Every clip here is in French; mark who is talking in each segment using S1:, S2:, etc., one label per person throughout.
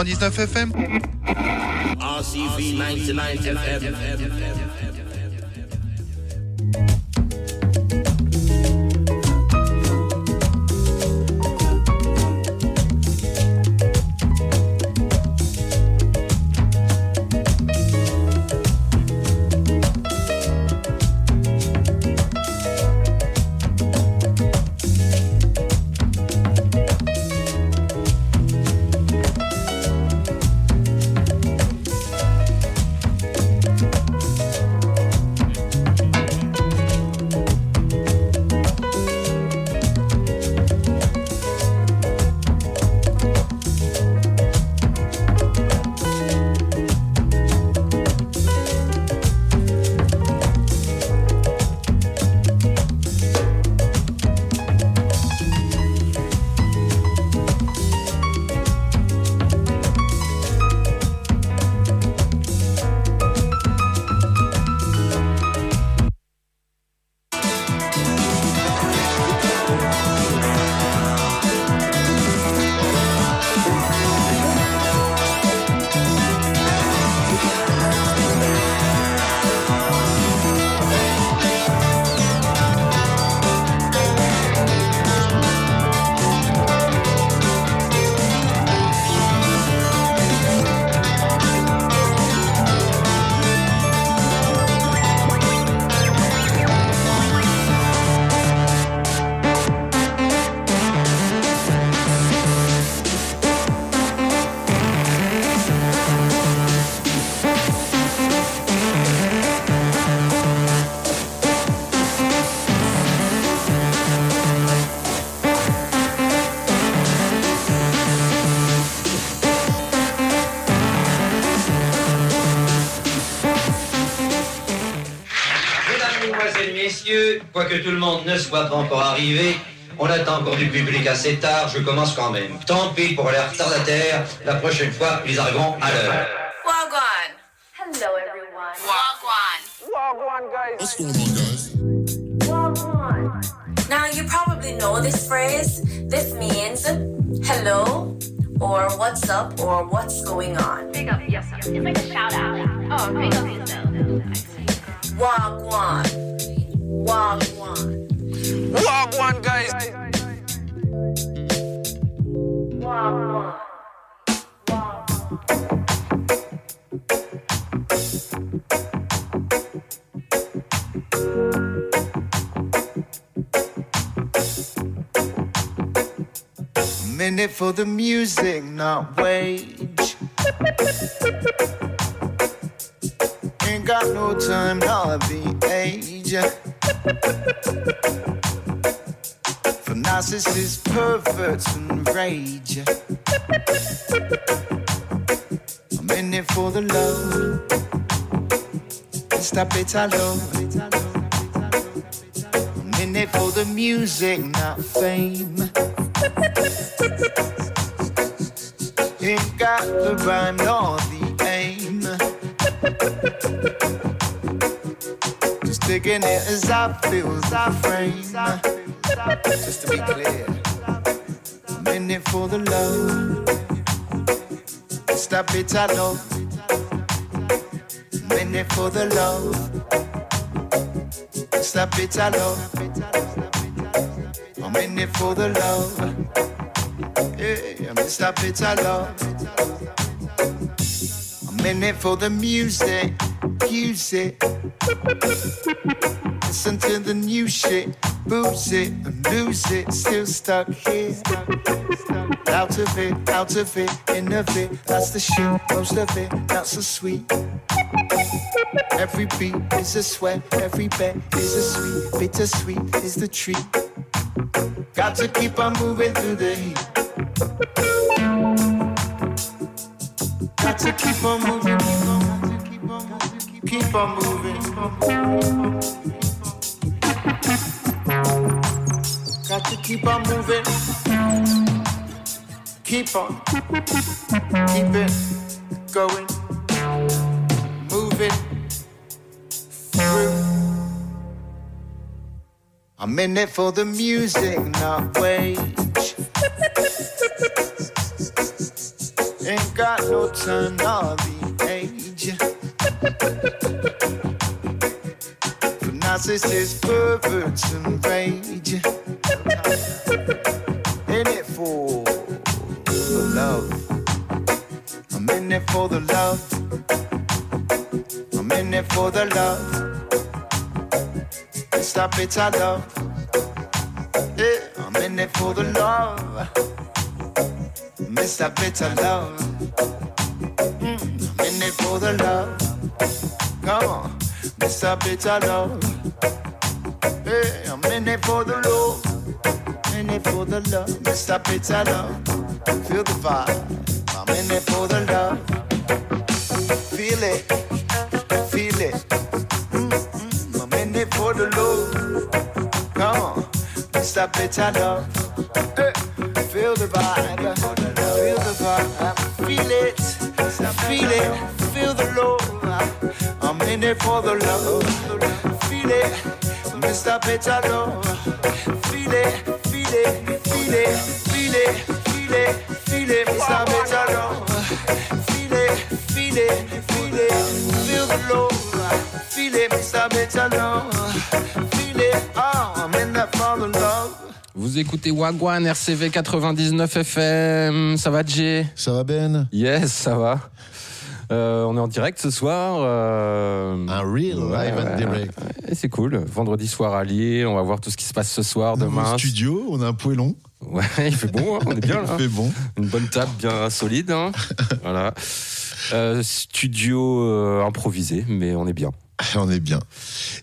S1: 99
S2: FM
S3: RCV
S4: 99 FM
S5: quoique tout le monde ne soit pas encore arrivé, on attend encore du public assez tard, je commence quand même. Tant pis pour les retardataires, la prochaine fois, ils arriveront à l'heure.
S6: Wagwan. Hello, everyone. Wagwan.
S4: What's going on guys?
S6: Wagwan. Now, you probably know this phrase. This means hello, or what's up, or what's going on.
S7: Big up yourself. It's like a shout out. Oh, big up yourself.
S6: Wagwan. Wagwan.
S1: Wagwan guys
S6: Wagwan.
S8: I'm in it for the music, not wage. Ain't got no time, not the age. For narcissists, perverts, and rage. I'm in it for the love. Stop it, I love. I'm in it for the music, not fame. Ain't got the rhyme nor the aim. Taking it as I feel, as I frame. Just to be clear, I'm in it for the love. Stop it, I know. I'm in it for the love. Stop it, I know. I'm in it for the love. Yeah, Mr. Peter Love. I'm in it for the music, use it. Listen to the new shit, booze it and lose it. Still stuck here. Out of it, out of it, in of it. That's the shit, most of it, not so sweet. Every beat is a sweat, every bet is a sweet, bittersweet is the treat. Got to keep on moving through the heat. Got to keep on moving, keep on moving. Got to keep on moving, keep on, keep it going, moving through. I'm in it for the music, not wage. Ain't got no time age. For narcissists, perverts, and rage. In it for the love. I'm in it for the love. I'm in it for the love. Stop it, I love. Yeah, I'm in it for the love. Mr. Bitter Love. Mm, I'm in it for the love. Come on, Mr. Bitter Love. Hey, I'm in it for the love. In it for the love, Mr. Bitter Love. Feel the vibe. I'm in it for the love. Feel it, feel it. Mm, mm, I'm in it for the love. Come on. Bitter Love. Hey, feel the vibe. Feel the vibe. Feel it. Feel it. Feel the love. I'm in it for the love. Feel it. Mr. Bitter Love. Feel it. Feel it. Feel it. Feel it. Feel it. Feel it. Mr. Bitter Love. Feel it. Feel it. Feel it. Feel the love. Feel it. Mr. Bitter Love. Feel it. Oh, I'm in that for the love.
S9: Vous écoutez Wagwan RCV 99 FM. Ça va, Jay?
S4: Ça va Ben?
S9: Yes, ça va. Euh, on est en direct ce soir. euh,
S4: Un real
S9: ouais,
S4: live and direct.
S9: ouais, c'est cool. Vendredi soir à Lille, on va voir tout ce qui se passe ce soir, demain.
S4: studio, on a un poêlon.
S9: Ouais, il fait bon, hein, on est bien là.
S4: Il fait bon.
S9: Une bonne table bien solide. hein. voilà. Euh, studio improvisé, mais on est bien.
S4: On est bien.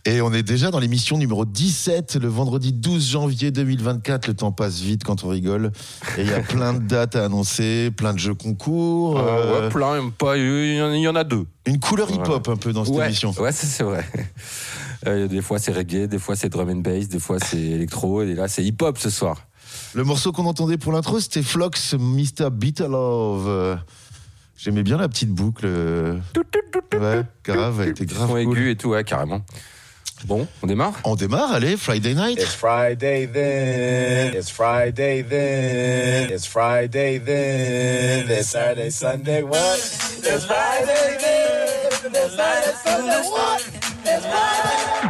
S4: Et on est déjà dans l'émission numéro 17, le vendredi 12 janvier 2024. Le temps passe vite quand on rigole. Et il y a plein de dates à annoncer, plein de jeux concours.
S9: Euh,
S4: euh,
S9: ouais, plein, pas, il y en- a deux.
S4: une couleur hip-hop un peu dans cette
S9: ouais,
S4: émission.
S9: ouais, c'est vrai. Euh, des fois c'est reggae, des fois c'est drum and bass, des fois c'est électro, et là c'est hip hop ce soir.
S4: Le morceau qu'on entendait pour l'intro, c'était Flox, Mr. Beatlove. Euh, J'aimais bien la petite boucle. Ouais, grave, elle était grave
S9: Son
S4: cool.
S9: aigu et tout, ouais, carrément. Bon, on démarre?
S4: On démarre, allez, Friday night.
S10: It's Friday then. It's Friday then. It's Friday then. It's Saturday, Sunday, what? It's Friday then. It's Saturday, Sunday, what? It's Friday.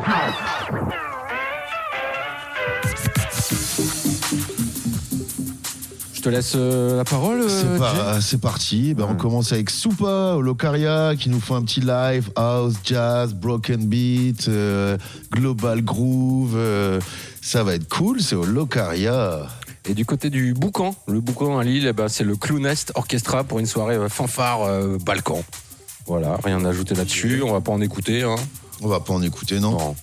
S9: Te laisse euh, la parole. euh,
S4: C'est parti. Ben, On commence avec Soupa au Locaria qui nous fait un petit live house, jazz, broken beat, euh, global groove. euh, ça va être cool. C'est au Locaria.
S9: Et du côté du Boucan, le Boucan à Lille, eh ben, c'est le Clownest Orchestra pour une soirée fanfare euh, Balkan. Voilà, rien à ajouter là-dessus, on va pas en écouter. Hein.
S4: On va pas en écouter, non?
S9: Non.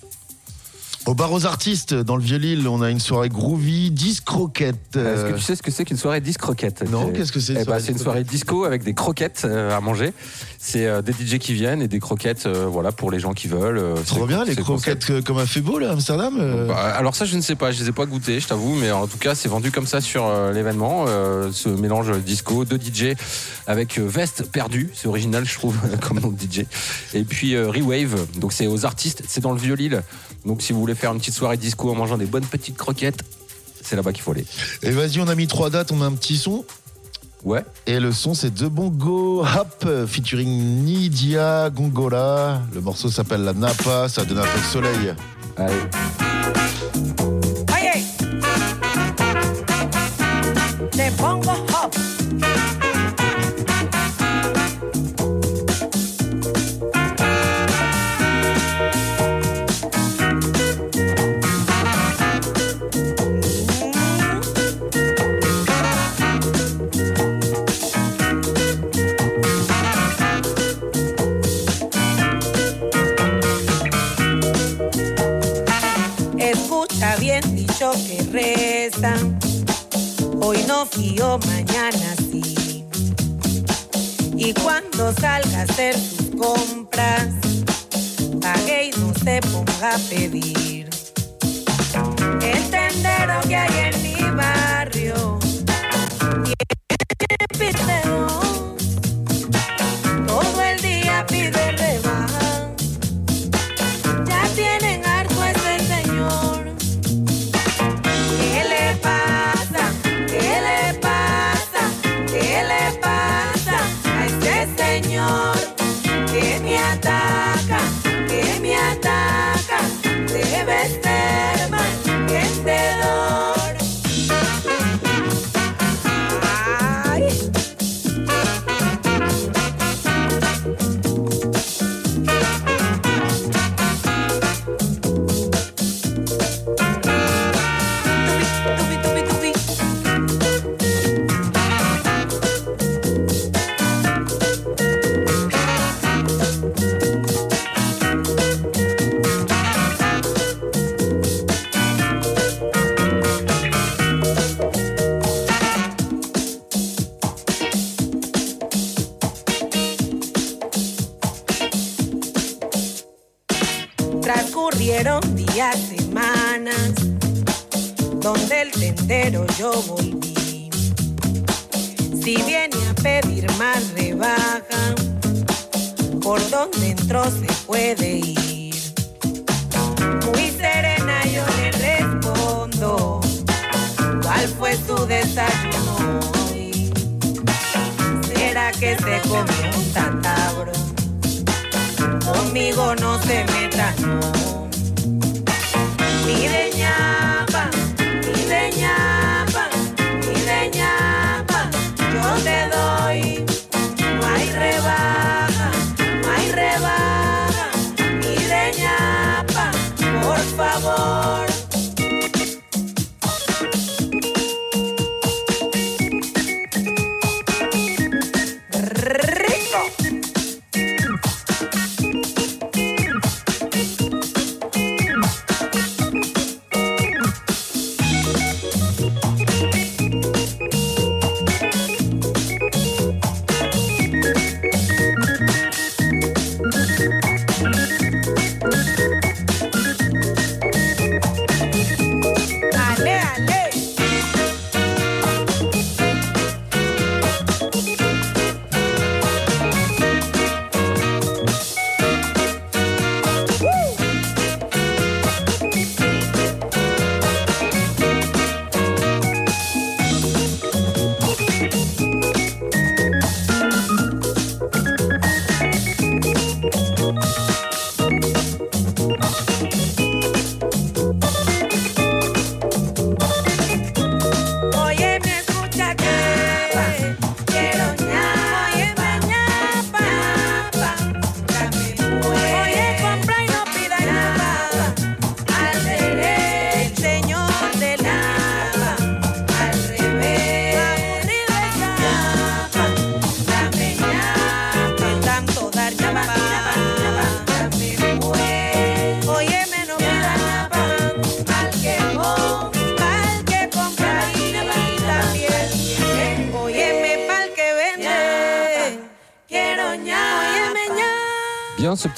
S4: Au bar aux artistes, dans le Vieux-Lille, on a une soirée groovy, 10 croquettes.
S9: Est-ce
S4: euh,
S9: que tu sais ce que c'est qu'une soirée disque croquette
S4: Non, qu'est-ce que c'est,
S9: Eh ben, C'est une
S4: disque
S9: soirée disco avec des croquettes euh, à manger. C'est euh, des DJ qui viennent et des croquettes euh, voilà, pour les gens qui veulent. euh,
S4: Trop bien, les croquettes euh, comme à Febo, là, à Amsterdam. euh,
S9: Bah, alors ça je ne sais pas, je les ai pas goûtés, je t'avoue, mais en tout cas c'est vendu comme ça sur euh, l'événement, euh, ce mélange disco de DJ avec euh, veste perdue, c'est original je trouve comme nom de DJ, et puis euh, Rewave, donc c'est aux artistes, c'est dans le Vieux-Lille, donc si vous voulez faire une petite soirée disco en mangeant des bonnes petites croquettes, c'est là-bas qu'il faut aller.
S4: Et vas-y, on a mis trois dates, on a un petit son.
S9: Ouais,
S4: Et le son, c'est De Bongo Hop featuring Nidia Gongola. Le morceau s'appelle La Napa, ça donne un peu de soleil.
S9: allez.
S11: Oye, te bien dicho que reza. Hoy no fío, mañana sí. Y cuando salga a hacer sus compras, pague y no se ponga a pedir. El tendero que hay en mi barrio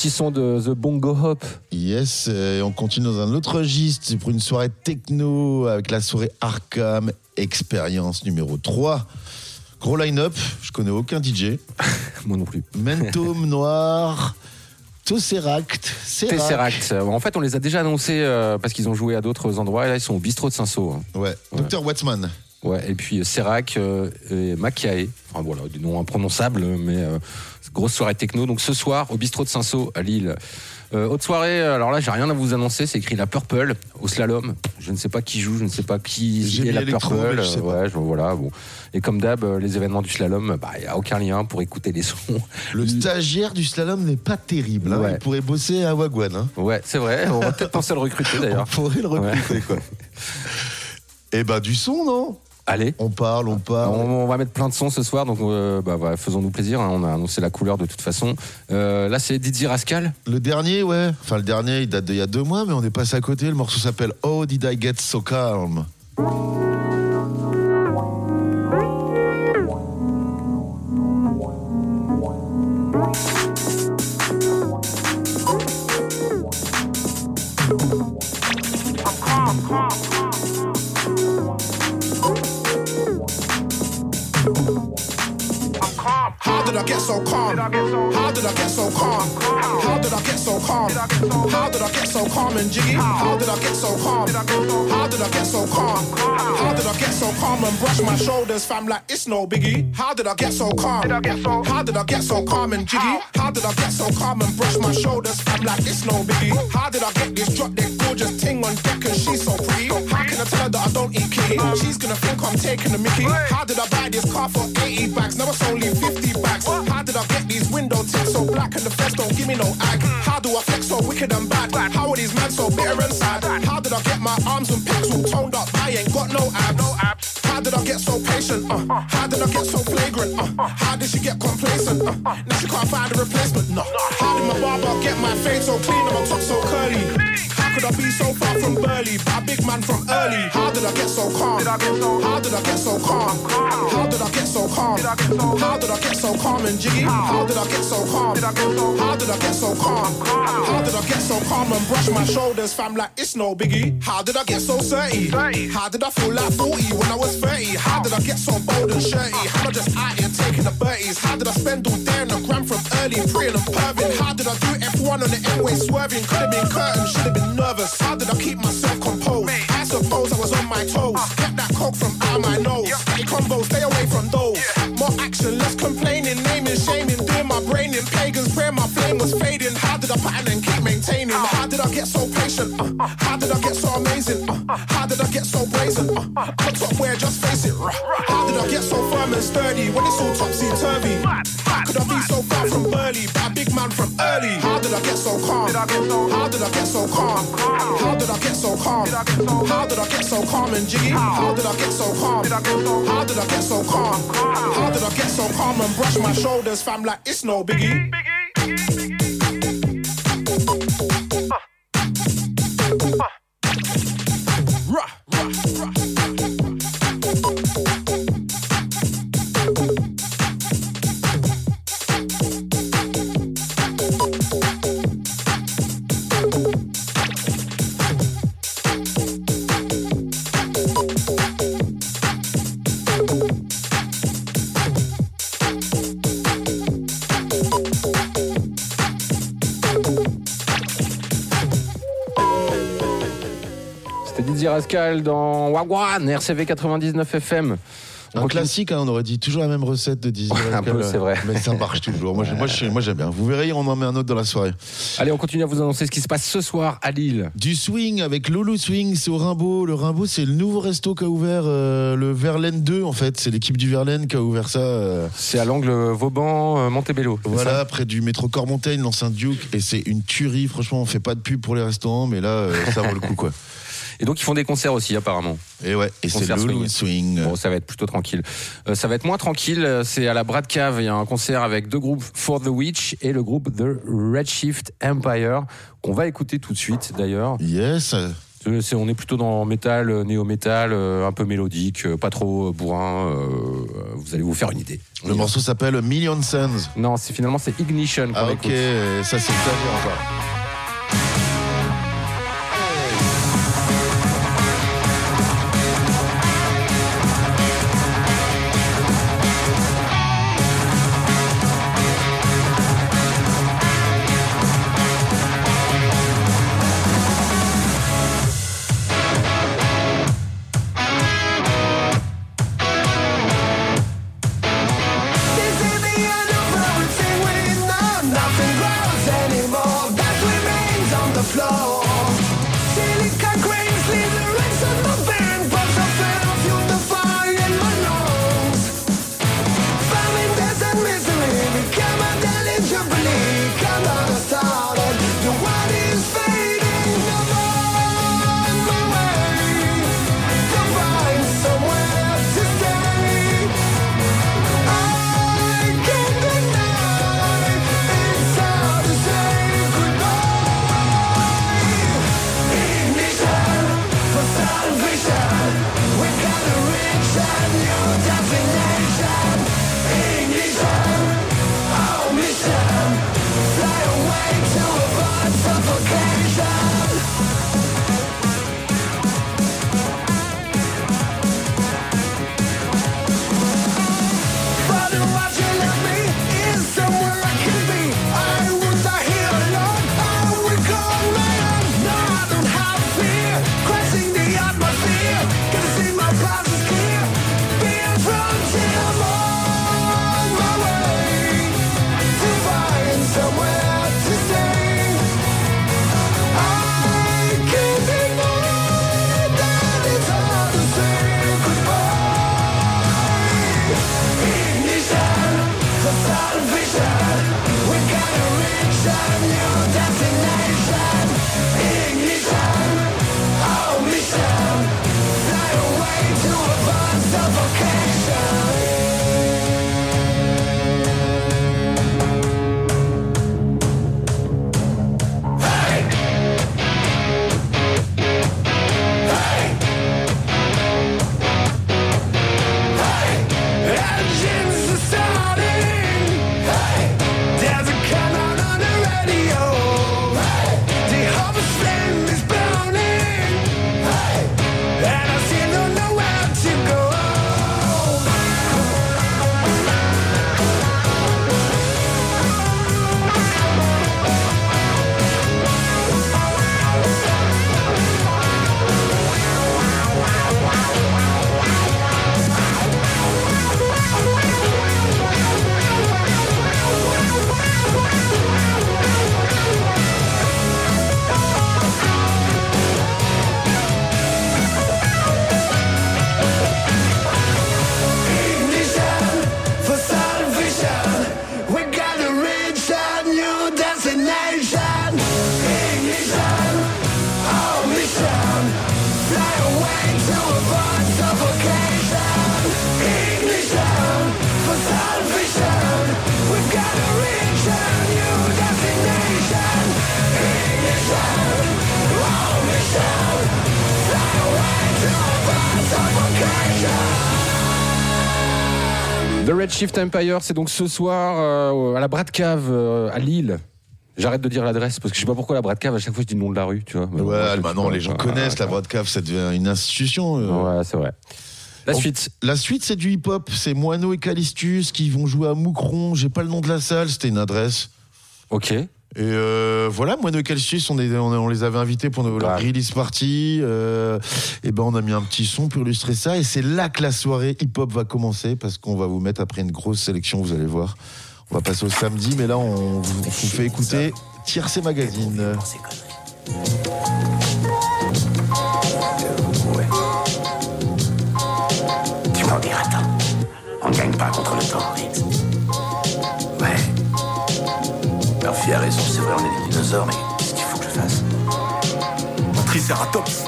S9: petit son de The Bongo Hop.
S4: Yes, euh, et on continue dans un autre registre c'est pour une soirée techno avec la soirée Arkham Expérience numéro 3. Gros line-up, je connais aucun DJ.
S9: Moi non plus.
S4: Mentum Noir, Tesseract, Serac.
S9: Tesseract. En fait, on les a déjà annoncés euh, parce qu'ils ont joué à d'autres endroits. Et là, ils sont au bistrot de Saint-Saul. hein.
S4: Ouais, Dr. Watsman.
S9: Ouais, et puis euh, Serac euh, et Makiae. Enfin voilà, des noms imprononçables, mais euh, grosse soirée techno. Donc ce soir, au bistrot de Saint-Saul à Lille. Euh, autre soirée, alors là, j'ai rien à vous annoncer, c'est écrit la Purple au slalom. Je ne sais pas qui joue, je ne sais pas qui est la Purple.
S4: je
S9: ouais, je- voilà, bon. Et comme d'hab, les événements du slalom, bah, il n'y a aucun lien pour écouter les sons.
S4: Le stagiaire du slalom n'est pas terrible. hein.
S9: Ouais.
S4: Il pourrait bosser à Wagwan. hein.
S9: Ouais, c'est vrai, on va peut-être penser à le recruter
S4: On
S9: d'ailleurs.
S4: pourrait le recruter, quoi. Et bah, du son, non?
S9: Allez.
S4: On parle, on parle.
S9: On, on va mettre plein de sons ce soir, donc euh, bah, faisons-nous plaisir. hein, on a annoncé la couleur de toute façon. Euh, là, c'est Didier Rascal.
S4: Le dernier, ouais. Enfin, le dernier, il date d'il y a deux mois, mais on est passé à côté. Le morceau s'appelle Oh Did I Get So Calm?
S12: Calm? How did I get so calm and jiggy? How did I get so calm? How did I get so calm? How did I get so calm and brush my shoulders, fam, like it's no biggie? How did I get so calm? How did I get so calm and jiggy? How did I get so calm and brush my shoulders, fam, like it's no biggie? How did I get this drop dead gorgeous ting on deck and she's so pretty? How can I tell her that I don't eat kitty? She's gonna think I'm taking the mickey. How did I buy this car for 80 bags? Now it's only 50 bags. How did I get these window tints so black and the fence don't give me no ag? How do I flex so wicked and bad? How are these men so bitter and sad? How did I get my arms and pecs all toned up? I ain't got no abs. No abs. How did I get so patient? Uh, how did I get so flagrant? Uh, how did she get complacent? Uh, now she can't find a replacement. No. How did my barber get my fade so clean and my top so curly? How could I be so far from Burley? But a big man from early. How did I get so calm? How did I get so calm? How did I get so calm? How did I get so calm and jiggy? How did I get so calm? How did I get so calm? How did I get so calm and brush my shoulders, fam, like it's no biggie? How did I get so 30? How did I feel like 40 when I was 30? How did I get so bold and shirty? How did I just out here taking the birdies? How did I spend all day on the gram from early, preying and perving? How did I do F1 on the N-way swerving? Could have been curtain, should have been nervous. How did I keep myself composed? I suppose I was on my toes. Kept that coke from out my nose. Hey, combo, stay away from those. More action, less complaining, naming, shaming, doing my brain in pagans. Prayer, my flame was fading. How did I pattern and keep maintaining? How did I get so patient? Uh, how did I get so amazing? Uh, how did I get so brazen? Uh, I'm a top where, just face it. Uh, how did I get so firm and sturdy when it's all topsy turvy? How could I be so far from Burley? But a big man from early. How did I get so calm? How did I get so calm? How did I get so calm? How did I get so calm and jiggy? How did I get so calm? How did I get so calm? How did I get so calm and brush my shoulders, fam, like it's no biggie?
S9: Rock. Rascal dans Wagwan, RCV 99 FM.
S4: Un classique, hein, on aurait dit toujours la même recette de Dizzy
S9: Un peu, c'est vrai.
S4: Mais ça marche toujours. Moi, moi, j'aime bien. Vous verrez, on en met un autre dans la soirée.
S9: Allez, on continue à vous annoncer ce qui se passe ce soir à Lille.
S4: Du swing avec Loulou Swing, c'est au Rimbaud. Le Rimbaud, c'est le nouveau resto qu'a ouvert euh, le Verlaine 2, en fait. C'est l'équipe du Verlaine qui a ouvert ça. euh,
S9: C'est à l'angle Vauban-Montebello. c'est
S4: Voilà, près du métro Cormontaine, l'ancien Duke. Et c'est une tuerie. Franchement, on fait pas de pub pour les restaurants, mais là, euh, ça vaut le coup, quoi.
S9: Et donc ils font des concerts aussi apparemment.
S4: Et ouais, et c'est Loulou Swing.
S9: Bon, ça va être plutôt tranquille. Euh, ça va être moins tranquille. euh, C'est à la Brad Cave. Il y a un concert avec deux groupes For the Witch et le groupe The Redshift Empire qu'on va écouter tout de suite d'ailleurs.
S4: Yes.
S9: Euh, on est plutôt dans métal, néo-métal, un peu mélodique, pas trop bourrin. euh, vous allez vous faire une idée.
S4: Le morceau s'appelle Million Suns.
S9: Non, c'est finalement c'est Ignition.
S4: Ah, ok.
S9: écoute.
S4: Ça, c'est encore.
S9: Shift Empire, c'est donc ce soir euh, à la Brad Cave euh, à Lille. J'arrête de dire l'adresse parce que je sais pas pourquoi la Brad Cave à chaque fois je dis le nom de la rue, tu vois. Mais
S4: Ouais, bah
S9: je-
S4: non, les gens connaissent la ça devient une institution. euh.
S9: Ouais, c'est vrai. La
S4: On-
S9: suite.
S4: La suite, c'est du hip-hop. C'est Moineau et Calistus qui vont jouer à Moucron. J'ai pas le nom de la salle, c'était une adresse.
S9: Ok.
S4: Et euh, voilà, Moineau et Calistus, on, est- on, on les avait invités pour nos- leur release party. Euh, et ben, on a mis un petit son pour illustrer ça. Et c'est là que la soirée hip-hop va commencer parce qu'on va vous mettre après une grosse sélection, vous allez voir. On va passer au samedi, mais là, on, vous- on vous fait écouter Tiercé Magazine.
S13: Mais qu'est-ce qu'il faut que je fasse?
S14: Un tricératops.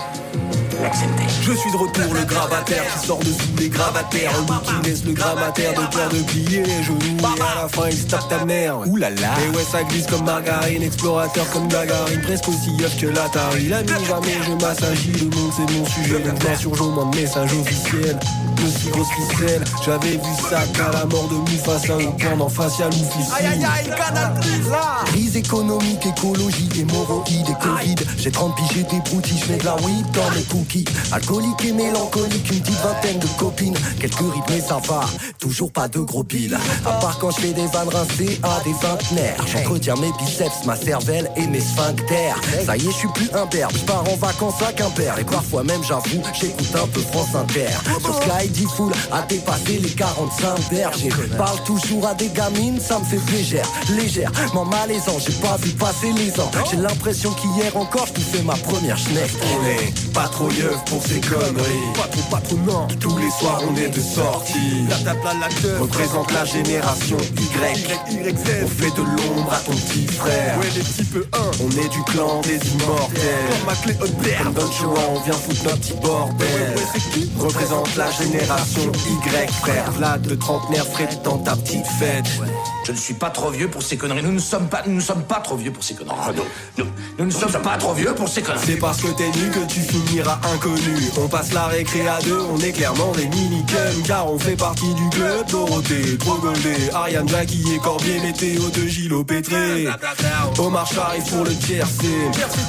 S13: L'accepter.
S14: Je suis de retour, le gravataire qui sort de sous les gravataires. Bout qui laisse le gravataire de peur de plier les genoux. Et à la fin, il se tape ta mère. Là là. Et ouais, ça glisse comme margarine, explorateur comme Gagarine, presque aussi œuf que l'Atari. L'ami, jamais je m'assagis, le monde c'est mon sujet. Donc m'insurgeons moins de messages officiels. De si grosse ficelle, j'avais vu ça qu'à la mort de Mufasa au pendant facial ou fils. Aïe aïe aïe, canal là
S15: Crise économique, écologie, hémorroïdes et Covid. J'ai 30 piges, j'ai des broutilles, je mets de la weed dans mes Alcoolique et mélancolique, une petite vingtaine de copines. Quelques rythmes et ça va, toujours pas de gros piles. À part quand je fais des vannes rincées à des vingtenaires. J'entretiens mes biceps, ma cervelle et mes sphincters. Ça y est, je suis plus un berbe, je pars en vacances à Quimper. Et parfois même, j'avoue, j'écoute un peu France Inter. Sur Sky, D-Full a dépassé les 45 bergers. Parle toujours à des gamines, ça me fait légère, légère. M'en malaisant, j'ai pas vu passer les ans. J'ai l'impression qu'hier encore, je fais ma première schneck.
S14: On pas trop yeuf pour ces conneries. Pas trop, pas trop, non. Tous les soirs, on est de sortie. La table à la teuf. Représente la génération Y. On fait de l'ombre à ton petit frère. Ouais, les types 1. On est du clan des immortels. Comme ma clé Comme Don Juan, on vient foutre notre petit bordel. Représente la génération Y, frère. Vlad de trentenaire, frais dans ta petite fête.
S13: Je ne suis pas trop vieux pour ces conneries. Nous ne sommes pas, nous ne sommes pas trop vieux pour ces conneries. nous, nous, nous ne sommes pas trop vieux pour ces conneries.
S14: C'est parce que t'es nu que tu finiras inconnu. On passe la récré à deux, on est clairement des mini car on fait partie du club Dorothée, trop goldé. Ariane Jackie et Corbier, météo de Gilo Pétré. Omar arrive pour le tiercé.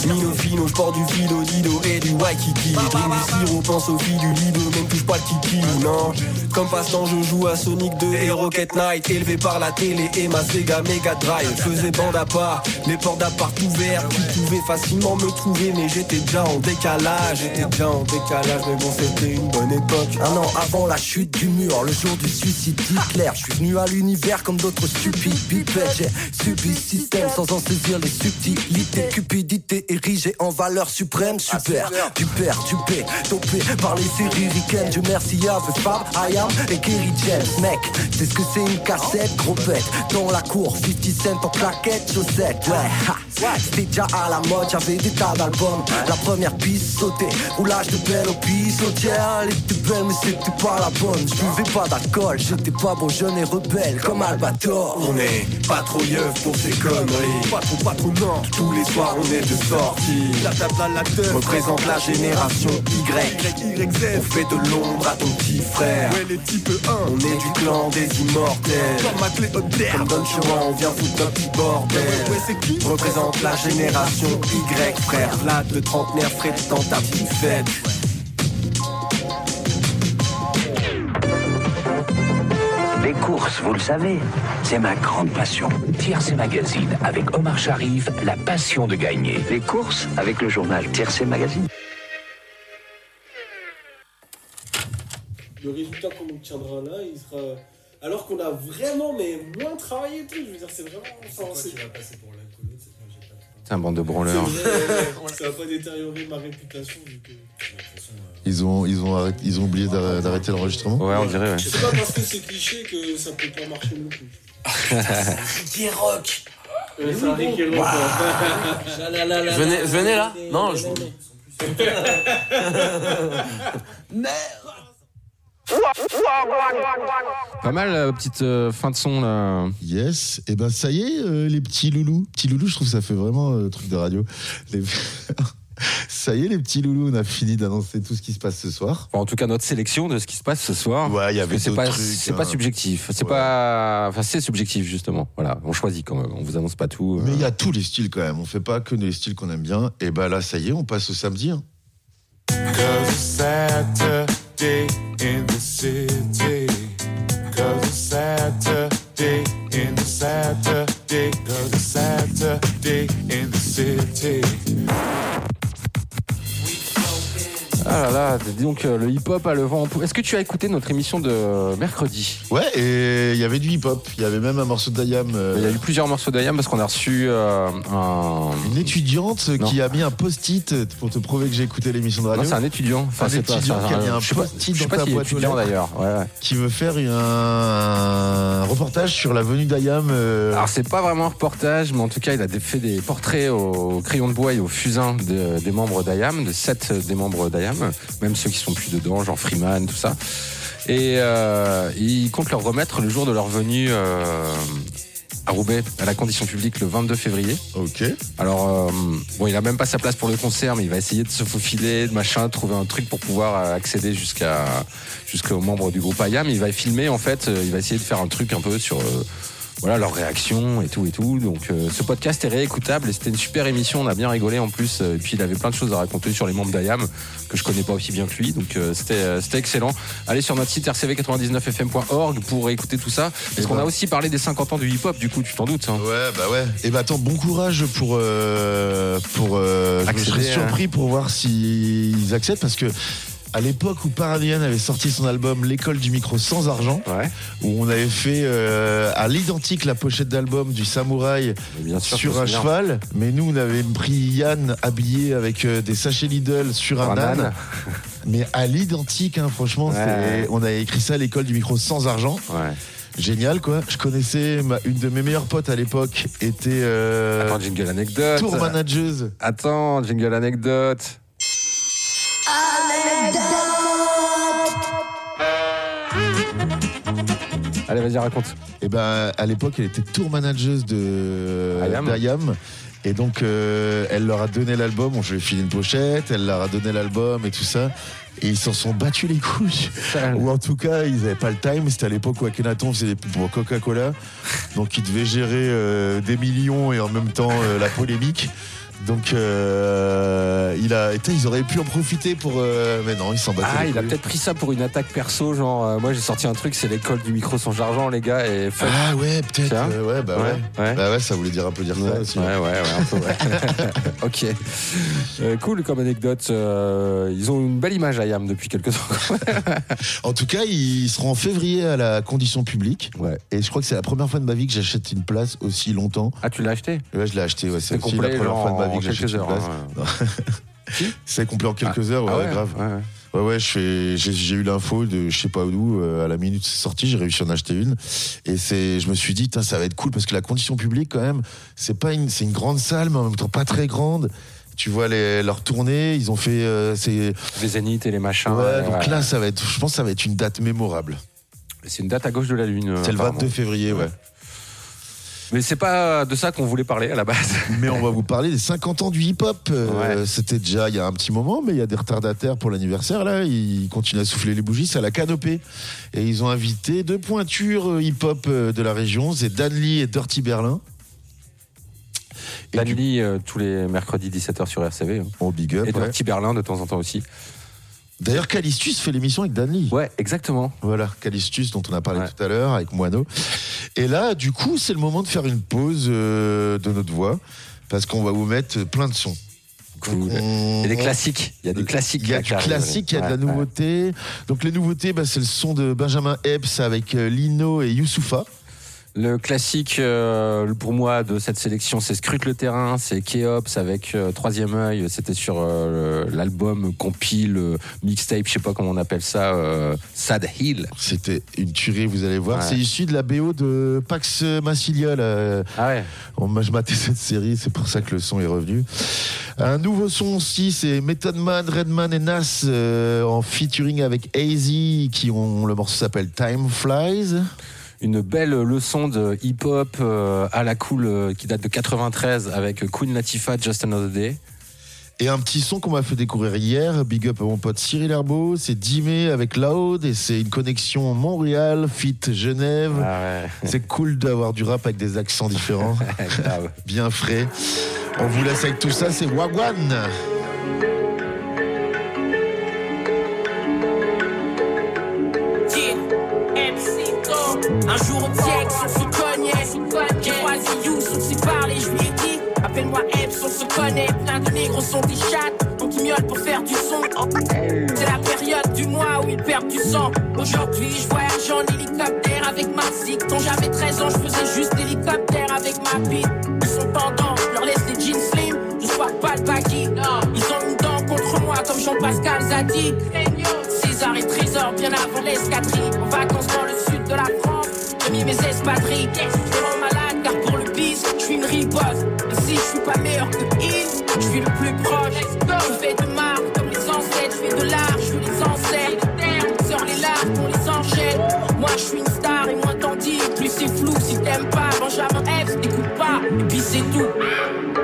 S14: Mino Fino, j'porte du philo Dido et du Waikiki. Drink du sirop, pense aux filles du Lido, même touche pas le kiki, non. Comme passe-temps, je joue à Sonic 2 et Rocket Knight, élevé par la télé et ma Sega Mega Drive. Je faisais bande à part, les portes d'appart ouvertes. Tu pouvais facilement me trouver, mais j'étais déjà en décalage. J'étais déjà en décalage, mais bon, c'était une bonne époque.
S15: Un an avant la chute du mur, le jour du suicide d'Hitler, je suis venu à l'univers comme d'autres stupides bipèdes. J'ai subi système sans en saisir les subtilités. Cupidité érigée en valeur suprême, super. Du père, du P, dopé par les séries. Dieu merci à The Fab, I am et Kerry James. Mec, c'est ce que c'est une cassette, gros bête. Dans la cour, 50 cent en claquette, chaussettes. Ouais, ha. C'était déjà à la mode, j'avais des tas d'albums. La première piste sautée, roulage de belle au pissotière. Elle était belle, mais c'était pas la bonne. Je buvais pas d'alcool, j'étais pas beau, jeune et rebelle comme Albator.
S14: On est pas trop yeuf pour ces conneries. Pas trop, pas trop, non. Tous les soirs, on est de sortie. La table à la teuf. Représente la génération Y. On fait de l'ombre à ton petit frère. Ouais, les types 1. On est du clan des immortels. Comme Comme Don Juan, on vient foutre notre petit bordel. Ouais, c'est qui Représente la génération Y, frère. Vlad, le trentenaire, frais dans ta petite fête.
S13: Les courses, vous le savez, c'est ma grande passion. Tiercé Magazine avec Omar Sharif, la passion de gagner. Les courses avec le journal Tiercé Magazine.
S16: Le résultat qu'on obtiendra là, il sera. Alors qu'on a vraiment mais moins travaillé et tout, je veux dire, c'est vraiment. Enfin, c'est...
S17: Tu vas passer pour l'alcoolo, c'est que moi j'ai pas.
S9: C'est un bande de branleurs.
S16: Ça va pas détériorer ma réputation vu que.
S4: Ils ont, ils ont, arrêté- ils ont oublié d'arr- d'arrêter l'enregistrement
S9: Ouais, on dirait, ouais.
S16: C'est pas parce que c'est cliché que ça peut pas marcher non plus.
S15: Ricky Rock
S16: c'est Ricky
S17: Venez, là Non, je.
S9: Pas mal, la petite euh, fin de son là.
S4: Yes, et ben ça y est, euh, les petits loulous. Petits loulous, je trouve que ça fait vraiment euh, truc de radio. Les- Ça y est, les petits loulous, on a fini d'annoncer tout ce qui se passe ce soir.
S9: Enfin, en tout cas, notre sélection de ce qui se passe ce soir.
S4: Ouais, il y avait
S9: c'est pas,
S4: trucs, hein.
S9: pas subjectif. C'est pas, enfin, c'est subjectif justement. Voilà, on choisit quand même. On vous annonce pas tout. euh.
S4: Mais il y a tous les styles quand même. On fait pas que les styles qu'on aime bien. Et bah là, ça y est, on passe au samedi. hein.
S18: Saturday in the city. Cause it's Saturday in the Saturday. Cause it's Saturday in the city.
S9: Ah là là, dis donc euh, le hip-hop a le vent en poupe. Est-ce que tu as écouté notre émission de mercredi?
S4: Ouais, et il y avait du hip-hop. Il y avait même un morceau d'Ayam. euh,
S9: Il y a eu plusieurs morceaux d'Ayam parce qu'on a reçu euh, un.
S4: Une étudiante qui a mis un post-it pour te prouver que j'ai écouté l'émission de radio.
S9: Non, c'est un étudiant. Enfin,
S4: un
S9: c'est pas-
S4: étudiant qui a mis un
S9: je sais pas-
S4: post-it
S9: je sais
S4: dans
S9: pas
S4: ta boîte aux
S9: étudiant,
S4: lettres,
S9: d'ailleurs. Ouais, ouais.
S4: Qui veut faire un, un reportage sur la venue d'Ayam. euh,
S9: Alors c'est pas vraiment un reportage, mais en tout cas il a fait des portraits au crayon de bois et au fusain de- des membres d'IAM, de sept des membres même ceux qui sont plus dedans, genre Freeman, tout ça. Et euh, il compte leur remettre le jour de leur venue euh, à Roubaix, à la condition publique, le 22 février.
S4: Ok.
S9: Alors, euh, bon, il a même pas sa place pour le concert, mais il va essayer de se faufiler, de machin, trouver un truc pour pouvoir accéder jusqu'à jusqu'aux membres du groupe IAM. Il va filmer, en fait, il va essayer de faire un truc un peu sur voilà leurs réactions et tout et tout. Donc, euh, ce podcast est réécoutable et c'était une super émission. On a bien rigolé en plus. Euh, Et puis, il avait plein de choses à raconter sur les membres d'IAM que je connais pas aussi bien que lui. Donc, euh, c'était euh, c'était excellent. Allez sur notre site rcv99fm.org pour écouter tout ça. Parce
S4: Et
S9: qu'on
S4: ben.
S9: a aussi parlé des 50 ans du hip-hop, du coup, tu t'en doutes. hein.
S4: Ouais, bah ouais. Et bah attends, bon courage pour. euh, pour euh, je serais
S9: à-
S4: surpris pour voir s'ils acceptent parce que. À l'époque où Paradian avait sorti son album L'école du micro sans argent, où on avait fait euh, à l'identique la pochette d'album du samouraï sur un cheval, mais nous on avait pris Yann habillé avec euh, des sachets Lidl sur un
S9: Un
S4: âne.
S9: âne.
S4: Mais à l'identique, hein, franchement,
S9: Ouais.
S4: on avait écrit ça à l'école du micro sans argent. Génial quoi. Je connaissais ma- une de mes meilleures potes à l'époque était euh,
S9: Attends, jingle anecdote.
S4: tour manageuse.
S9: Attends, jingle anecdote. Allez, vas-y, raconte.
S4: Et ben à l'époque, elle était tour manageuse de
S9: Ayam.
S4: d'Ayam. Et donc, euh, elle leur a donné l'album. Bon, je lui ai filé une pochette. Elle leur a donné l'album et tout ça. Et ils s'en sont battus les couilles. Ou en tout cas, ils n'avaient pas le time. C'était à l'époque où Akhenaton faisait des pubs pour Coca-Cola. Donc, ils devaient gérer euh, des millions et en même temps euh, la polémique. Donc, euh, il a, ils auraient pu en profiter pour. euh, mais non, ils s'en battaient
S9: Ah, il a peut-être pris ça pour une attaque perso, genre, euh, moi j'ai sorti un truc, c'est l'école du micro sans argent, les gars, et fuck.
S4: Ah ouais, peut-être.
S9: Tiens.
S4: euh, ouais, bah ouais. Bah ouais, ça voulait dire un peu dire ça
S9: Ouais,
S4: aussi.
S9: ouais, ouais, ouais, un peu, ouais. ok. Cool comme anecdote. ils ont une belle image à Yam depuis quelques temps.
S4: En tout cas, ils seront en février à la condition publique.
S9: Ouais.
S4: Et je crois que c'est la première fois de ma vie que j'achète une place aussi longtemps.
S9: Ah, tu l'as acheté?
S4: Ouais, je l'ai acheté. Ouais, c'est aussi
S9: complet,
S4: la première
S9: genre,
S4: fois de ma vie que j'achète
S9: quelques heures, hein,
S4: c'est complet en quelques
S9: Ah.
S4: heures, ouais,
S9: Ah ouais,
S4: grave.
S9: ouais, ouais.
S4: J'ai, eu l'info de je sais pas où, euh, à la minute c'est sorti, j'ai réussi à en acheter une. Et c'est, je me suis dit, ça va être cool parce que la condition publique, quand même, c'est pas une, c'est une grande salle, mais en même temps pas très grande. Tu vois les, leur tournée, ils ont fait, euh,
S9: Les zéniths et les machins.
S4: ouais, donc
S9: ouais.
S4: là, ça va être, je pense que ça va être une date mémorable.
S9: C'est une date à gauche de la Lune.
S4: C'est le
S9: apparemment.
S4: 22 février, ouais.
S9: Mais c'est pas de ça qu'on voulait parler à la base.
S4: Mais on va vous parler des 50 ans du hip-hop. Euh, C'était déjà il y a un petit moment, mais il y a des retardataires pour l'anniversaire. Là, ils continuent à souffler les bougies, c'est à la canopée. Et ils ont invité deux pointures euh, hip-hop euh, de la région, c'est Dan Lee et Dirty Berlin.
S9: Dan Lee, euh, tous les mercredis 17h sur RCV. hein.
S4: Bon, big up.
S9: Et
S4: ouais.
S9: Dirty Berlin de temps en temps aussi.
S4: D'ailleurs, Calistus fait l'émission avec Dan Lee.
S9: Ouais, exactement.
S4: Voilà, Calistus dont on a parlé tout à l'heure avec Moineau. Et là, du coup, c'est le moment de faire une pause euh, de notre voix parce qu'on va vous mettre plein de sons.
S9: Cool. Il y a des classiques. Il y a des classiques.
S4: Il y a du classique, il y a de la nouveauté. Donc les nouveautés, bah, c'est le son de Benjamin Epps avec euh, Lino et Youssoufa.
S9: Le classique euh, pour moi de cette sélection, c'est Scrute le terrain, c'est Keops avec euh, Troisième œil. C'était sur euh, l'album compile, mixtape, je sais pas comment on appelle ça, Sad Hill.
S4: C'était une tuerie, vous allez voir.
S9: Ouais.
S4: C'est issu de la BO de Pax Massilia. là.
S9: Ah ouais.
S4: On m'a je maté cette série, c'est pour ça que le son est revenu. Un nouveau son aussi, c'est Method Man, Redman et Nas en featuring avec AZ qui ont le morceau s'appelle Time Flies.
S9: Une belle leçon de hip-hop euh, à la cool euh, qui date de 93 avec Queen Latifah, Just Another Day.
S4: Et un petit son qu'on m'a fait découvrir hier, big up à mon pote Cyril Herbeau, c'est Dimé avec Loud et c'est une connexion Montréal, fit Genève.
S9: Ah
S4: C'est cool d'avoir du rap avec des accents différents, bien frais. On vous laisse avec tout ça, c'est Wagwan.
S19: Un jour au Tiex, on se connaît. J'ai croisé You, on s'est parlé, je lui ai dit. Appelle-moi Epps, on se connaît. Plein de négros sont des chattes, donc ils miaulent pour faire du son. C'est la période du mois où ils perdent du sang. Aujourd'hui, je voyage en hélicoptère avec ma zig. Quand j'avais 13 ans, je faisais juste hélicoptère avec ma bite. Ils sont tendants, je leur laisse des jeans slim. Je sois pas le baggy. Ils ont une dent contre moi comme Jean-Pascal Zadi. César et Trésor bien avant l'escadrille. En vacances dans le sud de la France, mes espadrilles. Je me rends malade car pour le bis, je suis une riposte. Et si je suis pas meilleur que il, je suis le plus proche. Je fais de marque comme les ancêtres, je fais de l'art, je fais les ancêtres. Sors les larmes, on les enchaîne. Moi je suis une star et moins t'en dis, plus c'est flou. Si t'aimes pas, Benjamin F, t'écoutes pas, et puis c'est tout.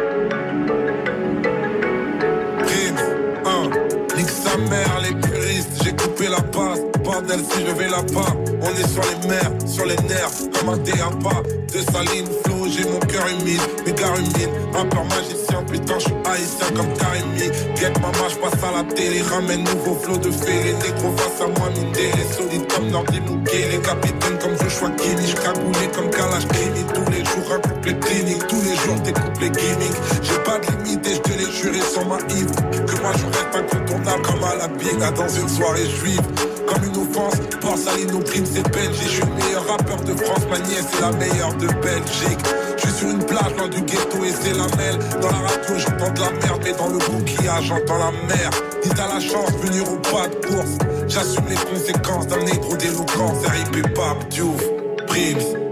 S18: Si je vais là-bas, on est sur les mers, sur les nerfs, comme un DAPA. De saline, flow, j'ai mon cœur humide, mes gars humides. Rappeur magicien, putain, je suis haïtien comme Karimi. Get maman, je passe à la télé, ramène nouveau flow de fée. Les négros face à moi, mine les solides comme Nordi Mouquet. Les capitaines comme Joshua Kini, je comme Kalash Krimi. Tous les jours, un couple clinique, tous les jours, découpe les gimmicks. J'ai pas de limite et je te l'ai juré sur ma hip. Que moi, je reste incontournable comme à la biga dans une soirée juive. Comme une offense, Borsaline au prime, c'est Belgique. Je suis le meilleur rappeur de France, ma nièce est la meilleure de Belgique. Je suis sur une plage loin du ghetto et c'est la mêle. Dans la radio, j'entends de la merde, mais dans le bouquillage, j'entends la mer. Si t'as la chance venir au pas de course, j'assume les conséquences d'un négro d'éloquence. RIP Pape, Diouf, Prims.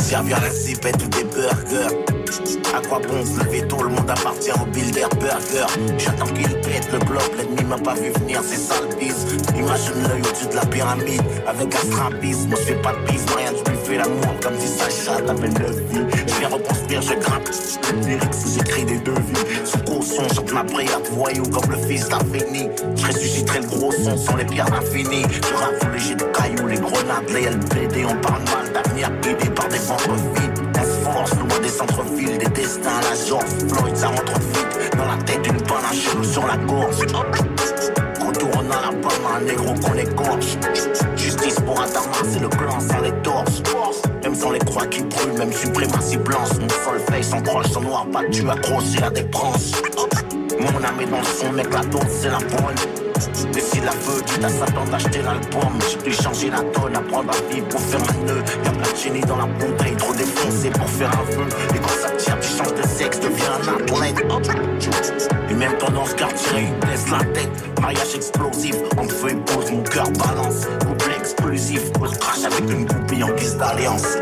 S20: Servir la zipette ou des burgers. À quoi bon se lever tôt, le monde appartient au builder burger. J'attends qu'il pète le bloc, l'ennemi m'a pas vu venir, c'est ça le bise. Imagine l'œil au-dessus de la pyramide, avec un strabisme. Moi je fais pas de bise, rien, je lui fais l'amour comme si Sacha t'avais neuf vies. Je viens reconstruire, je grimpe. Le lyrics, j'écris des devis. Sous caution, chante ma prière voyou comme le fils d'Afeni. Je ressusciterai le gros son sans les pierres d'infini. Je rafle les jets de cailloux, les grenades, les LBD. On parle mal d'avenir guidé par des ventres vides. Force loin des centres-villes, des destins à la George Floyd, ça rentre vite. Dans la tête d'une bonne un cheveu sur la gorge. Retourne à la pomme, un négro qu'on égorge. Justice pour Adama, c'est le clan sans les torses. Même sans les croix qui brûlent, même suprématie blanche. Mon solfège sans croche, sans noir battu, accroché à des branches. Mon âme est dans le son, mec, la dose, c'est la bonne. Mais si la veut, dit à Satan d'acheter l'album. J'ai dû changer la donne, apprendre à vivre pour faire un nœud. Y'a plein de dans la bouteille, trop défoncé pour faire un feu. Et quand ça tire, tu changes de sexe, deviens un athlète. Et même tendance quartier, laisse la tête. Mariage explosif, en feu et pose, mon cœur balance. Couple explosif, pose crash avec une poupée en guise d'alliance.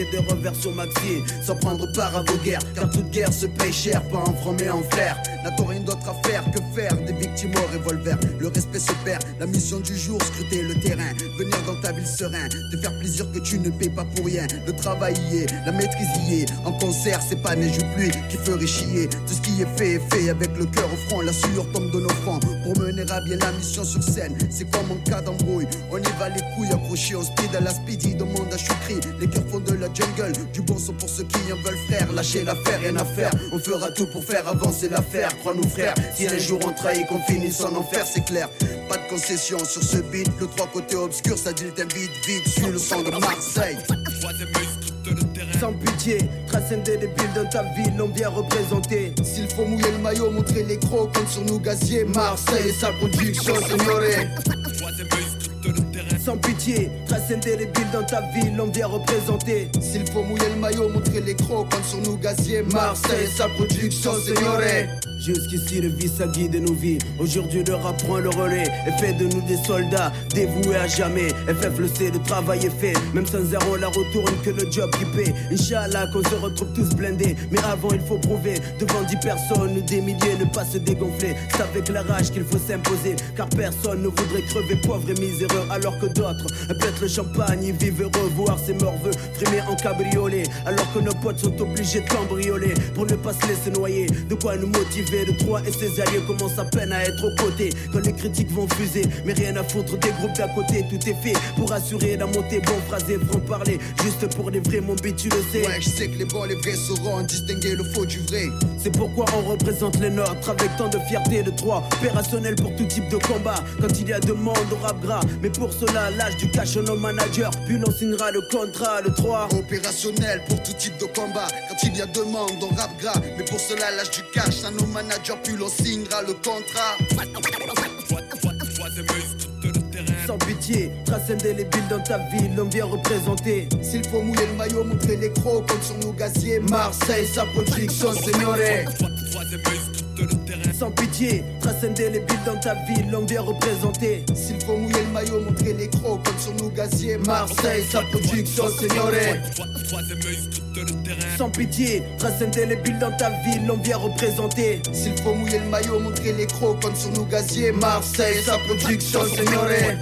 S21: Flanqué de revers sur Maxi Sans prendre part à vos guerres Car toute guerre se paye cher Pas en franc mais en flair N'a-t-on rien d'autre à faire que faire des victimes au revolver. Le respect se perd, la mission du jour, scruter le terrain. Venir dans ta ville serein, te faire plaisir que tu ne payes pas pour rien. Le travail y est, la maîtrise. En concert, c'est pas neige ou pluie qui ferait chier. Fait fait avec le cœur au front. La sueur tombe de nos fronts pour mener à bien la mission sur scène. C'est comme en cas d'embrouille. On y va les couilles accrochées au speed à la speedy. Demande à Choukri, les cœurs font de la jungle. Du bon son pour ceux qui en veulent frère. Lâchez l'affaire, rien à faire. On fera tout pour faire avancer l'affaire. Crois-nous frère, si un jour on trahit, qu'on finisse en enfer, c'est clair. Pas de concession sur ce beat. Le trois côtés obscur, ça dit t'invite vite. Suis le sang de Marseille. Transcender les billes dans ta ville, l'ont bien représenté. S'il faut mouiller le maillot, montrer les crocs, compte sur nous gaziers. Marseille et sa production. Sans pitié, transcender les billes dans ta ville, l'ont bien représenté. S'il faut mouiller le maillot, montrer les crocs, compte sur nous gaziers. Marseille sa production, signoré. Jusqu'ici, le vice a guidé nos vies. Aujourd'hui, le rap prend le relais et fait de nous des soldats dévoués à jamais. FF le sait, le travail est fait. Même sans zéro, la retourne que le job qui paie. Inch'Allah, qu'on se retrouve tous blindés. Mais avant, il faut prouver devant dix personnes, des milliers, ne pas se dégonfler. C'est avec la rage qu'il faut s'imposer. Car personne ne voudrait crever pauvre et miséreux. Alors que d'autres pètent le champagne, vivent heureux. Voir ses morveux frimer en cabriolet. Alors que nos potes sont obligés de cambrioler pour ne pas se laisser noyer. De quoi nous motiver de Troyes et ses alliés commencent à peine à être aux côtés. Quand les critiques vont fuser Mais rien à foutre des groupes d'à côté Tout est fait pour assurer la montée. Bon phrasé, franc parler Juste pour les vrais mon beat tu le sais. Ouais je sais que les bons les vrais sauront distinguer le faux du vrai. C'est pourquoi on représente les nôtres Avec tant de fierté de Troyes Opérationnel pour tout type de combat. Quand il y a demande au rap gras. Mais pour cela l'âge du cash nos managers Puis l'on signera le contrat le 3 Opérationnel pour tout type de combat. Quand il y a demande on rap gras. Mais pour cela l'âge du cash à nos managers puis l'on signera le contrat. Sans pitié, transcender les billes dans ta ville, l'on vient représenter. S'il faut mouiller le maillot, montrer les crocs, compte sur nos gaziers. Marseille, sa production, Sans pitié, transcender les billes dans ta ville, l'on vient représenter. S'il faut mouiller le maillot, montrer les crocs, comme sur nos gaziers. Marseille, sa production, signoré. Sans pitié, transcender les billes dans ta ville, l'on vient représenter. S'il faut mouiller le maillot, montrer les crocs, comme sur nos gaziers. Marseille, sa production, signoré.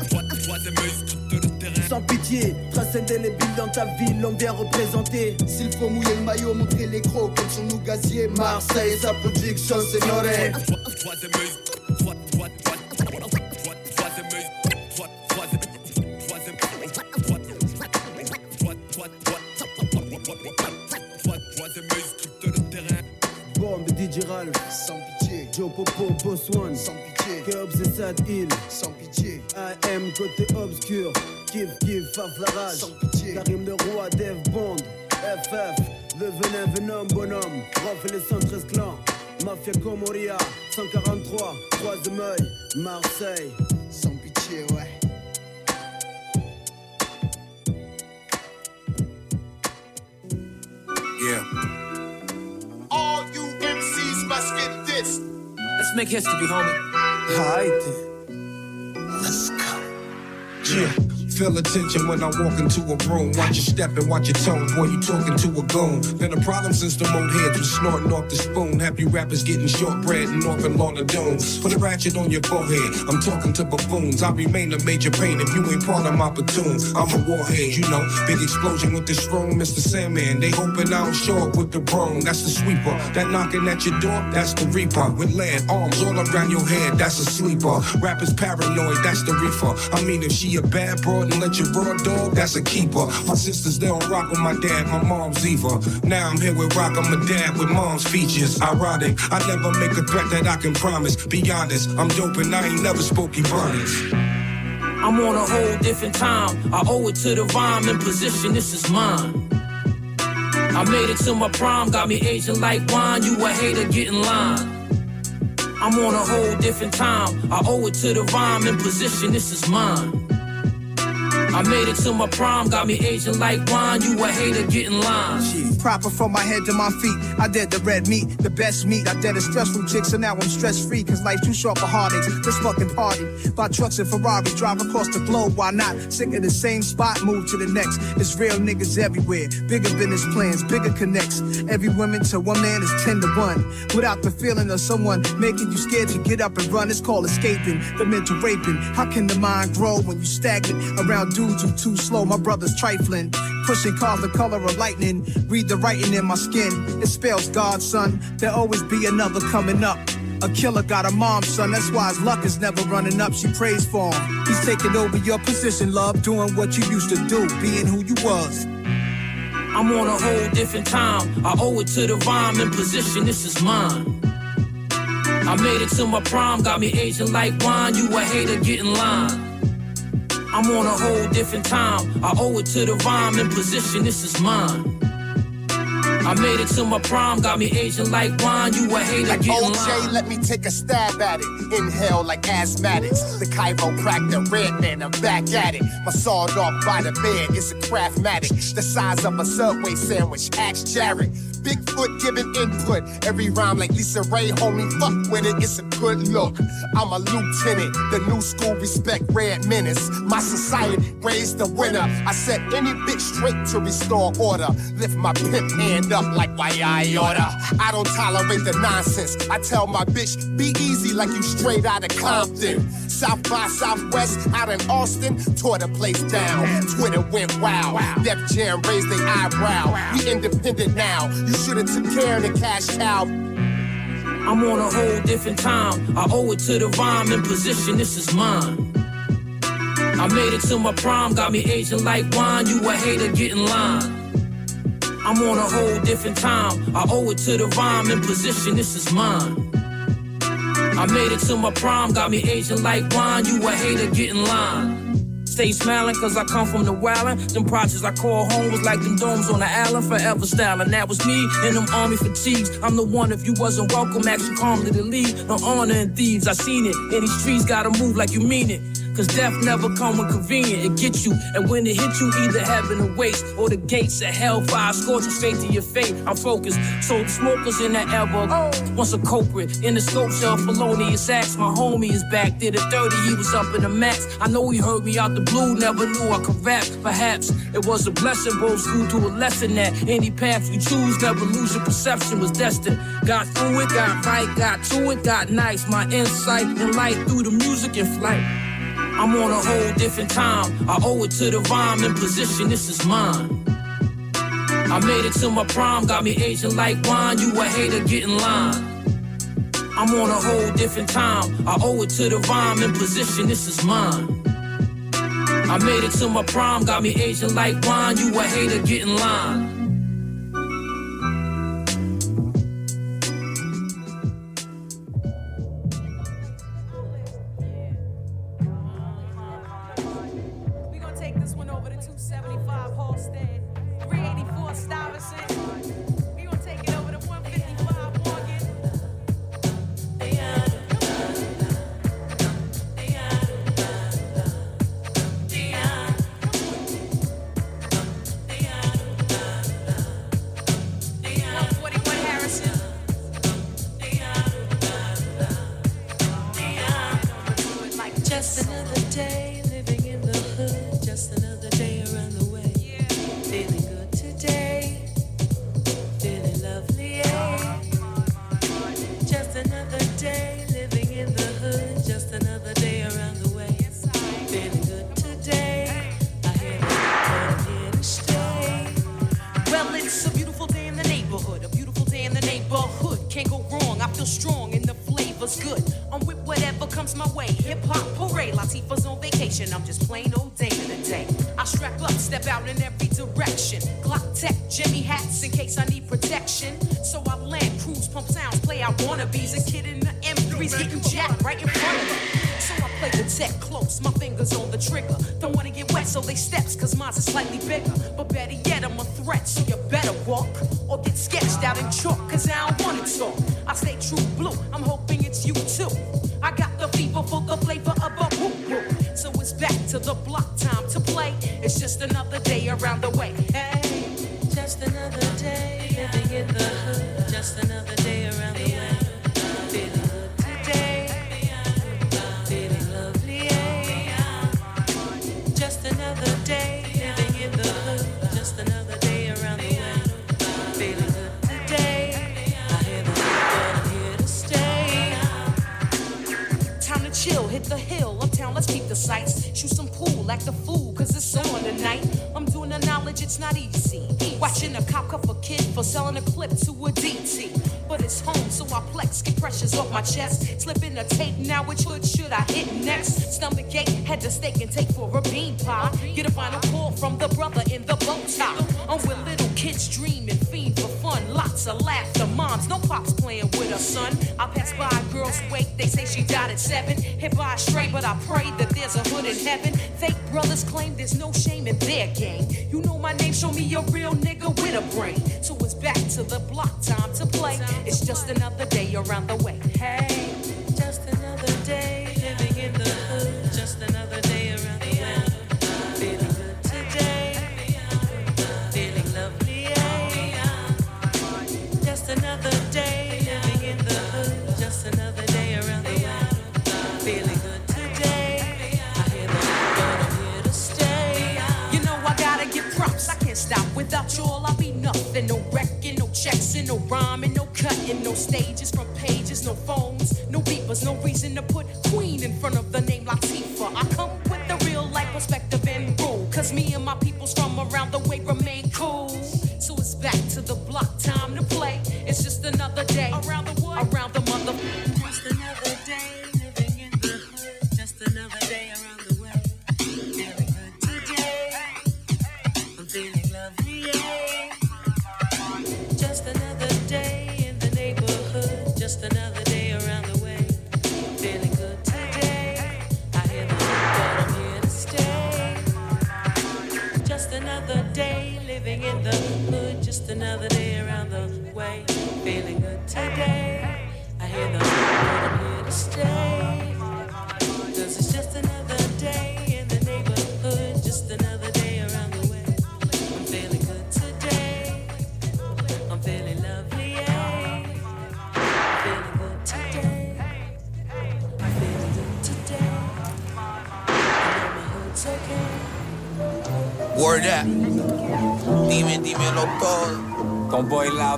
S21: Sans pitié, transcender les billes dans ta ville, l'on vient représenter. S'il faut mouiller le maillot, montrer les crocs, comme sur nous gaziers. Marseille, sa production, signoré. Bombe DJ Ralph, sans pitié. Joe Popo, Boss One, sans pitié. Cubs et Sad Hill, sans pitié. AM côté obscur, Kiff Kiff, Faf la rage, sans pitié. Karim le roi, Dev Bond, FF, le venin venom bonhomme, Rof et les 113 clans. Mafia Comoria, 143, Troisième œil, Marseille. Sans pitié, ouais.
S12: Yeah.
S22: All you MCs must get this.
S19: Let's make history, homie.
S22: Alright
S19: Let's go.
S12: Yeah. Feel attention when I walk into a room. Watch your step and watch your tone. Boy, you talking to a goon. Been a problem since the old heads was snorting off the spoon. Happy rappers getting shortbread and off in the dome. Put a ratchet on your forehead. I'm talking to buffoons. I remain a major pain if you ain't part of my platoon. I'm a warhead, you know. Big explosion with this room, Mr. Sandman. They hoping I don't show up with the broom. That's the sweeper. That knocking at your door, that's the reaper. With lead arms all around your head, that's a sleeper. Rappers paranoid, that's the reefer. I mean, if she a bad broad and let you raw dog, that's a keeper. My sisters, they don't rock with my dad, my mom's Eva. Now I'm here with rock, I'm a dad with mom's features. Ironic, I never make a threat that I can promise. Be honest, I'm dope and I ain't never spoke Ebonics.
S19: I'm on a whole different time. I owe it to the rhyme and position, this is mine. I made it to my prime, got me aging like wine. You a hater, get in line. I'm on a whole different time. I owe it to the rhyme and position, this is mine. I made it to my prime, got me aging like wine. You a hater, getting line.
S23: Proper from my head to my feet. I did the red meat, the best meat. I did a stressful chick, so now I'm stress free. Cause life's too short for heartaches. Let's fucking party. Buy trucks and Ferraris, drive across the globe. Why not? Sick of the same spot, move to the next. It's real niggas everywhere. Bigger business plans, bigger connects. Every woman to one man is 10 to 1. Without the feeling of someone making you scared to get up and run, it's called escaping. The mental raping. How can the mind grow when you stagnant around too slow? My brother's trifling. Pushing cars the color of lightning. Read the writing in my skin. It spells God, son. There'll always be another coming up. A killer got a mom, son. That's why his luck is never running up. She prays for him. He's taking over your position, love. Doing what you used to do, being who you was.
S19: I'm on a whole different time. I owe it to the rhyme and position. This is mine. I made it to my prime, got me aging like wine. You a hater, getting line. I'm on a whole different time. I owe it to the rhyme and position. This is mine. I made it to my prime, got me aging like wine. You a hater,
S22: Like
S19: getting
S22: OJ, let me take a stab at it. Inhale like asthmatics. The chiropractor, red man, I'm back at it. My sawed off by the bed, it's a craftmatic. The size of a subway sandwich, axe Jared. Bigfoot giving input. Every rhyme like Lisa Ray, homie, fuck with it, it's a good look. I'm a lieutenant, the new school respect red menace. My society raised the winner. I set any bitch straight to restore order. Lift my pimp hand up like why I order. I don't tolerate the nonsense. I tell my bitch, be easy like you straight out of Compton. South by Southwest, out in Austin, tore the place down. Twitter went wild. Def Jam raised their eyebrow. We independent now. You should have took care of the cash cow.
S19: I'm on a whole different time. I owe it to the rhyme and position. This is mine. I made it to my prime, got me aging like wine. You a hater, get in line. I'm on a whole different time. I owe it to the rhyme and position. This is mine. I made it to my prime, got me aging like wine. You a hater, get in line. Stay smiling cause I come from the wildin'. Them projects I call home was like them domes on the island, forever styling. That was me in them army fatigues. I'm the one if you wasn't welcome, action calmly to leave. No honor in thieves, I seen it. In these streets gotta move like you mean it. Cause death never come when convenient, it gets you. And when it hits you, either heaven waste, or the gates of hellfire scorch you straight to your fate. I'm focused, so the smokers in that elbow. Once a culprit, in the scope shell, felonious acts. My homie is back, did a 30, he was up in the max. I know he heard me out the blue, never knew I could rap. Perhaps it was a blessing, both school to a lesson that any path you choose, never lose your perception was destined. Got through it, got right, got to it, got nice. My insight and light through the music and flight. I'm on a whole different time. I owe it to the rhyme and position. This is mine. I made it to my prime, got me aging like wine. You a hater, get in line. I'm on a whole different time. I owe it to the rhyme and position. This is mine. I made it to my prime, got me aging like wine. You a hater,
S11: get in line. Just another day around the way. Good today. I'm here to stay.
S24: Well, it's a beautiful day in the neighborhood. A beautiful day in the neighborhood. Can't go wrong. I feel strong and the flavor's good. I'm with whatever comes my way. Hip hop parade. Latifah's on vacation. I'm just plain old day to day. I strap up, step out in every direction. Glock tech, Jimmy hats in case I need protection. So I land, cruise, pump sounds, play out wannabes. A kid in the M3's getting jacked right in front of me. So I play the tech close, my fingers on the trigger. Don't wanna get wet, so they steps, cause mine's are slightly bigger. But better yet, I'm a threat, so you better walk chest. Slipping a tape, now which hood should I hit next? Stomach ache, head to steak and take for a bean pie. Get a final call from the brother in the bow tie. I'm with little kids dreaming, fiend for fun. Lots of laughter, moms, no pops playing with her son. I pass by a girl's wake, they say she died at seven. Hit by a stray, but I pray that there's a hood in heaven. Fake brothers claim there's no shame in their game. You know my name, show me a real nigga with a brain.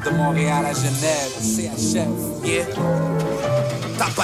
S25: De Montréal à Genève, CHF.
S26: Yeah.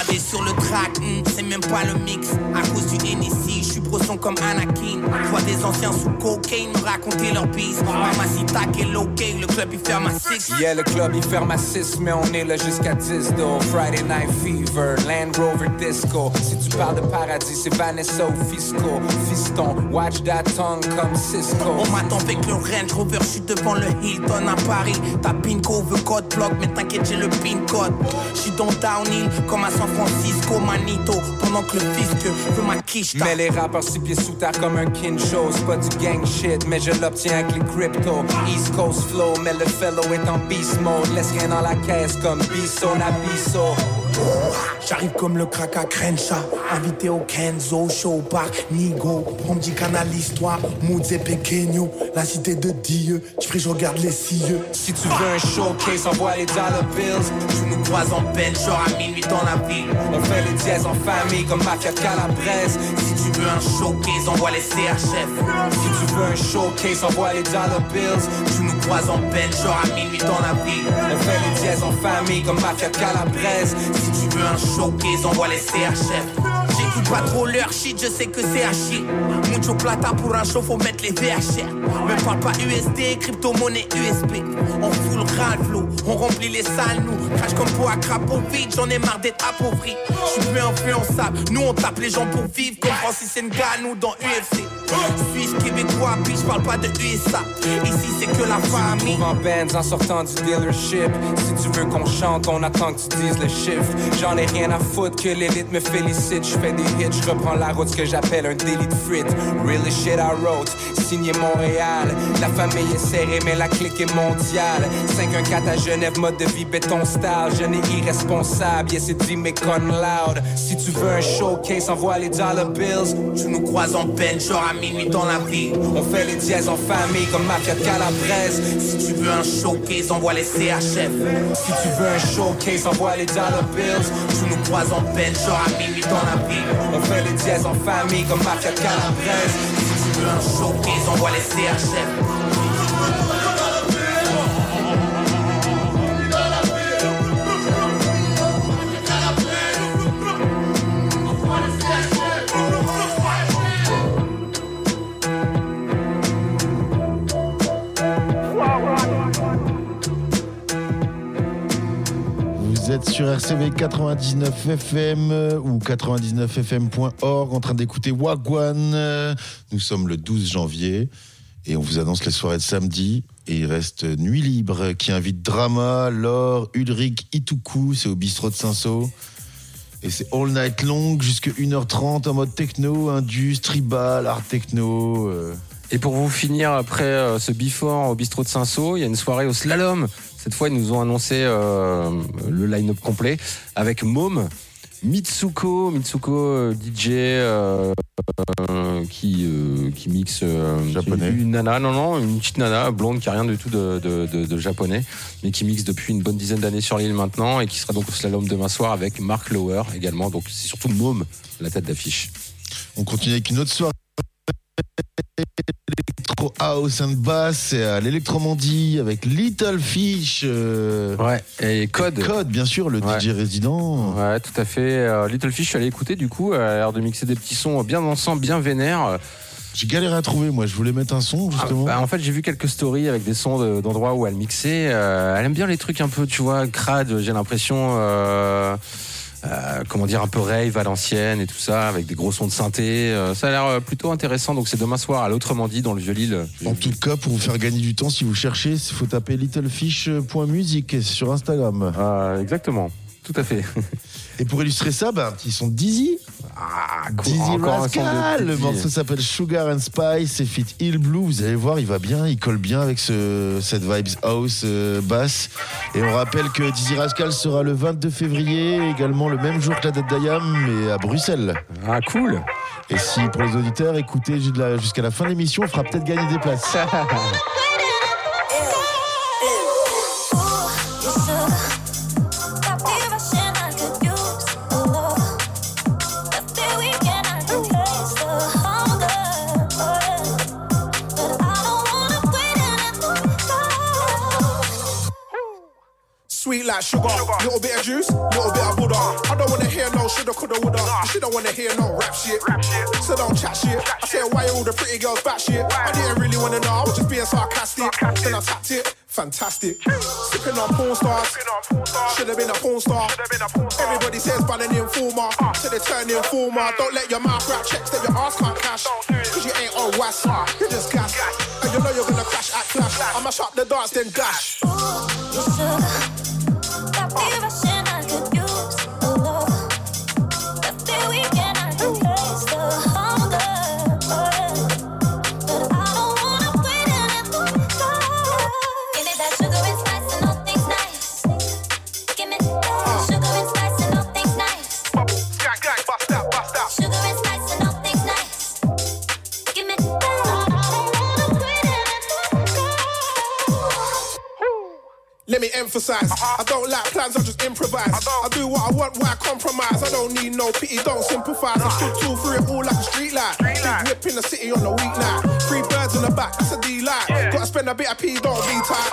S26: Des sur le track, hmm, c'est même pas le mix. À cause du NSI, je suis brosson comme Anakin. Vois des anciens sous cocaine me raconter leur bise. Mamacita, quel ok, le club il ferme à 6.
S25: Yeah, le club il ferme à 6, mais on est là jusqu'à 10 though. Friday Night Fever, Land Rover Disco. Si tu parles de paradis, c'est Vanessa ou Fisco. Fiston, watch that tongue comme Cisco.
S26: On m'attend avec le Range Rover, je suis devant le Hilton à Paris. Ta PINCO veut code bloc, mais t'inquiète, j'ai le PIN code. Je suis dans Downhill, comme à San Francisco, Manito. Pendant que le fisc veut ma quiche.
S25: Mais les rappeurs six pieds sous terre comme un kin show C'est pas du gang shit, mais je l'obtiens avec les crypto East Coast flow, mais le fellow est en beast mode Laisse rien dans la caisse comme Bisso Nabiso
S26: J'arrive comme le crack à Crenshaw. Invité au Kenzo, show par Nigo. On me dit canalise-toi, moods et La cité de Dieu, j'fais je regarde les cieux.
S25: Si tu veux un showcase, envoie les dollar bills.
S26: Tu nous croises en peine, genre à minuit dans la ville.
S25: On fait les dièses en famille comme Mafia Calabrese.
S26: Si tu veux un showcase, envoie les CHF
S25: Si tu veux un showcase, envoie les dollar bills.
S26: Tu croises en peine, genre à minuit dans la ville
S25: On fait les dièses en famille comme Mafia Calabrese
S26: Si tu veux un showcase, envoie les CHF J'écoute pas trop leur shit, je sais que c'est à chier. Mucho plata pour un show, faut mettre les VHR. Me parle pas USD, crypto-monnaie USP. On fout le flow, on remplit les salles, nous. Crash comme pour à vide, j'en ai marre d'être appauvri. J'suis plus influençable, nous on tape les gens pour vivre. Comme Francis Ngannou dans UFC. Suisse, québécois, puis j'parle pas de USA. Ici c'est que la famille.
S25: en bands en sortant du dealership Si tu veux qu'on chante, on attend que tu dises le chiffre. J'en ai rien à foutre que l'élite me félicite. Je fais des hits, je reprends la route, ce que j'appelle un délit de frite Real shit I wrote, signé Montréal. La famille est serrée mais la clique est mondiale. 514 à Genève, mode de vie béton style. Jeune et irresponsable, yeah c'est dit mais con loud. Si tu veux un showcase, envoie les dollar bills.
S26: Tu nous croises en peine, genre à
S25: On fait les dièses en famille comme Mafia Calabrese.
S26: Si tu veux un showcase, envoie les CHF
S25: Si tu veux un showcase, envoie les dollar bills.
S26: Tu nous croises en peine, genre à minuit dans la ville
S25: On fait les dièses en famille comme Mafia Calabrese.
S26: Si tu veux un showcase, envoie les CHF
S4: sur RCV 99 FM ou 99fm.org en train d'écouter Wagwan. Euh, Nous sommes le 12 janvier et on vous annonce les soirées de samedi. Et il reste Nuit Libre qui invite Drama, Laure, Ulrich, Ituku, c'est au bistrot de Saint-Saul. Et c'est all night long jusqu'à 1h30 en mode techno, indus, tribal, art techno. euh.
S9: Et pour vous finir, après euh, ce before au bistrot de Saint-Saul, il y a une soirée au slalom. Cette fois, ils nous ont annoncé euh, le line-up complet avec Mom, Mitsuko, Mitsuko euh, DJ euh, euh, qui, qui mixe
S4: Japonais.
S9: Une, une nana, non, non, une petite nana blonde qui a rien du tout de, de- de- de japonais, mais qui mixe depuis une bonne dizaine d'années sur l'île maintenant et qui sera donc au slalom demain soir avec Mark Lower également. Donc c'est surtout Mom, la tête d'affiche.
S4: On continue avec une autre soirée. Electro House and Bass, c'est à l'Electromandie avec Little Fish. euh,
S9: Ouais, et Code.
S4: Code, bien sûr, le DJ résident.
S9: Ouais, tout à fait. Euh, Little Fish, je suis allé écouter du coup, elle a l'air de mixer des petits sons bien dansants, bien vénères.
S4: J'ai galéré à trouver, moi, je voulais mettre un son, justement.
S9: Bah, en fait, j'ai vu quelques stories avec des sons de- d'endroits où elle mixait. Euh, elle aime bien les trucs un peu, tu vois, crade, j'ai l'impression. Euh, comment dire, un peu rave à l'ancienne et tout ça, avec des gros sons de synthé. Euh, ça a l'air euh, plutôt intéressant. Donc, c'est demain soir à l'autrement dit, dans le Vieux-Lille.
S4: En tout cas, pour vous faire gagner du temps, si vous cherchez, il faut taper littlefish.music sur Instagram.
S9: Euh, exactement, tout à fait.
S4: Et pour illustrer ça, bah, un petit son de Dizzy.
S9: Ah,
S4: Dizzy
S9: Encore
S4: Rascal. Le morceau s'appelle Sugar and Spice, c'est fit Hill Blue. Vous allez voir, il va bien, il colle bien avec ce, cette vibes house euh, basse. Et on rappelle que Dizzy Rascal sera le 22 février, également le même jour que la date d'Ayam, mais à Bruxelles.
S9: Ah, cool.
S4: Et si pour les auditeurs, écoutez jusqu'à la fin de l'émission, on fera peut-être gagner des places.
S12: like sugar, little bit of juice, little bit of Buddha. I don't wanna hear no shoulda, coulda, woulda. She don't wanna hear no rap shit. So don't chat shit. I said, why all the pretty girls back shit? I didn't really wanna know, I was just being sarcastic. Then I tapped it, fantastic. Sipping on porn stars, should have been a porn star. Everybody says by an informer, so they turn informer. Don't let your mouth rap checks that your ass can't cash. Cause you ain't on was, you're just gas. And you know you're gonna crash at clash. I'ma up the dance, then dash. Let me emphasize, I don't like plans, I just improvise. I do what I want, why compromise? I don't need no pity, don't sympathize. I stood two through it all like a street light. Big whip in the city on the weeknight. Three birds in the back, that's a D light. Gotta spend a bit of P, don't be tight.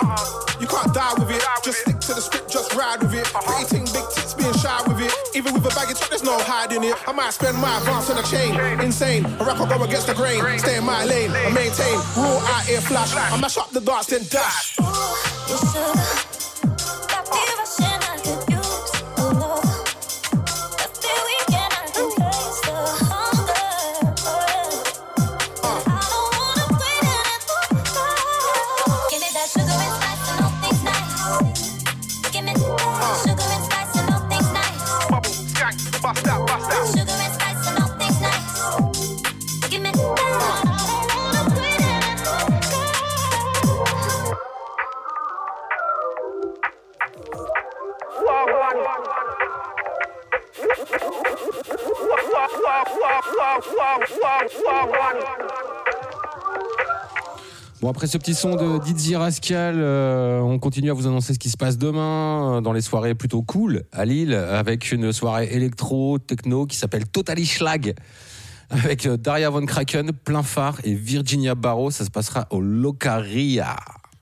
S12: You can't die with it, just stick to the script, just ride with it. Pretty ting, big tits, being shy with it. Even with a baggy top, there's no hiding it. I might spend my advance on a chain, insane. A rap, I go against the grain, stay in my lane, I maintain. Rule out here, flash. I mash up the dance, then dash.
S9: Bon, après ce petit son de Dizzy Rascal, euh, on continue à vous annoncer ce qui se passe demain euh, dans les soirées plutôt cool à Lille, avec une soirée électro, techno qui s'appelle Totally Schlag, avec euh, Daria Von Kraken, plein phare et Virginia Barrow. Ça se passera au Locaria.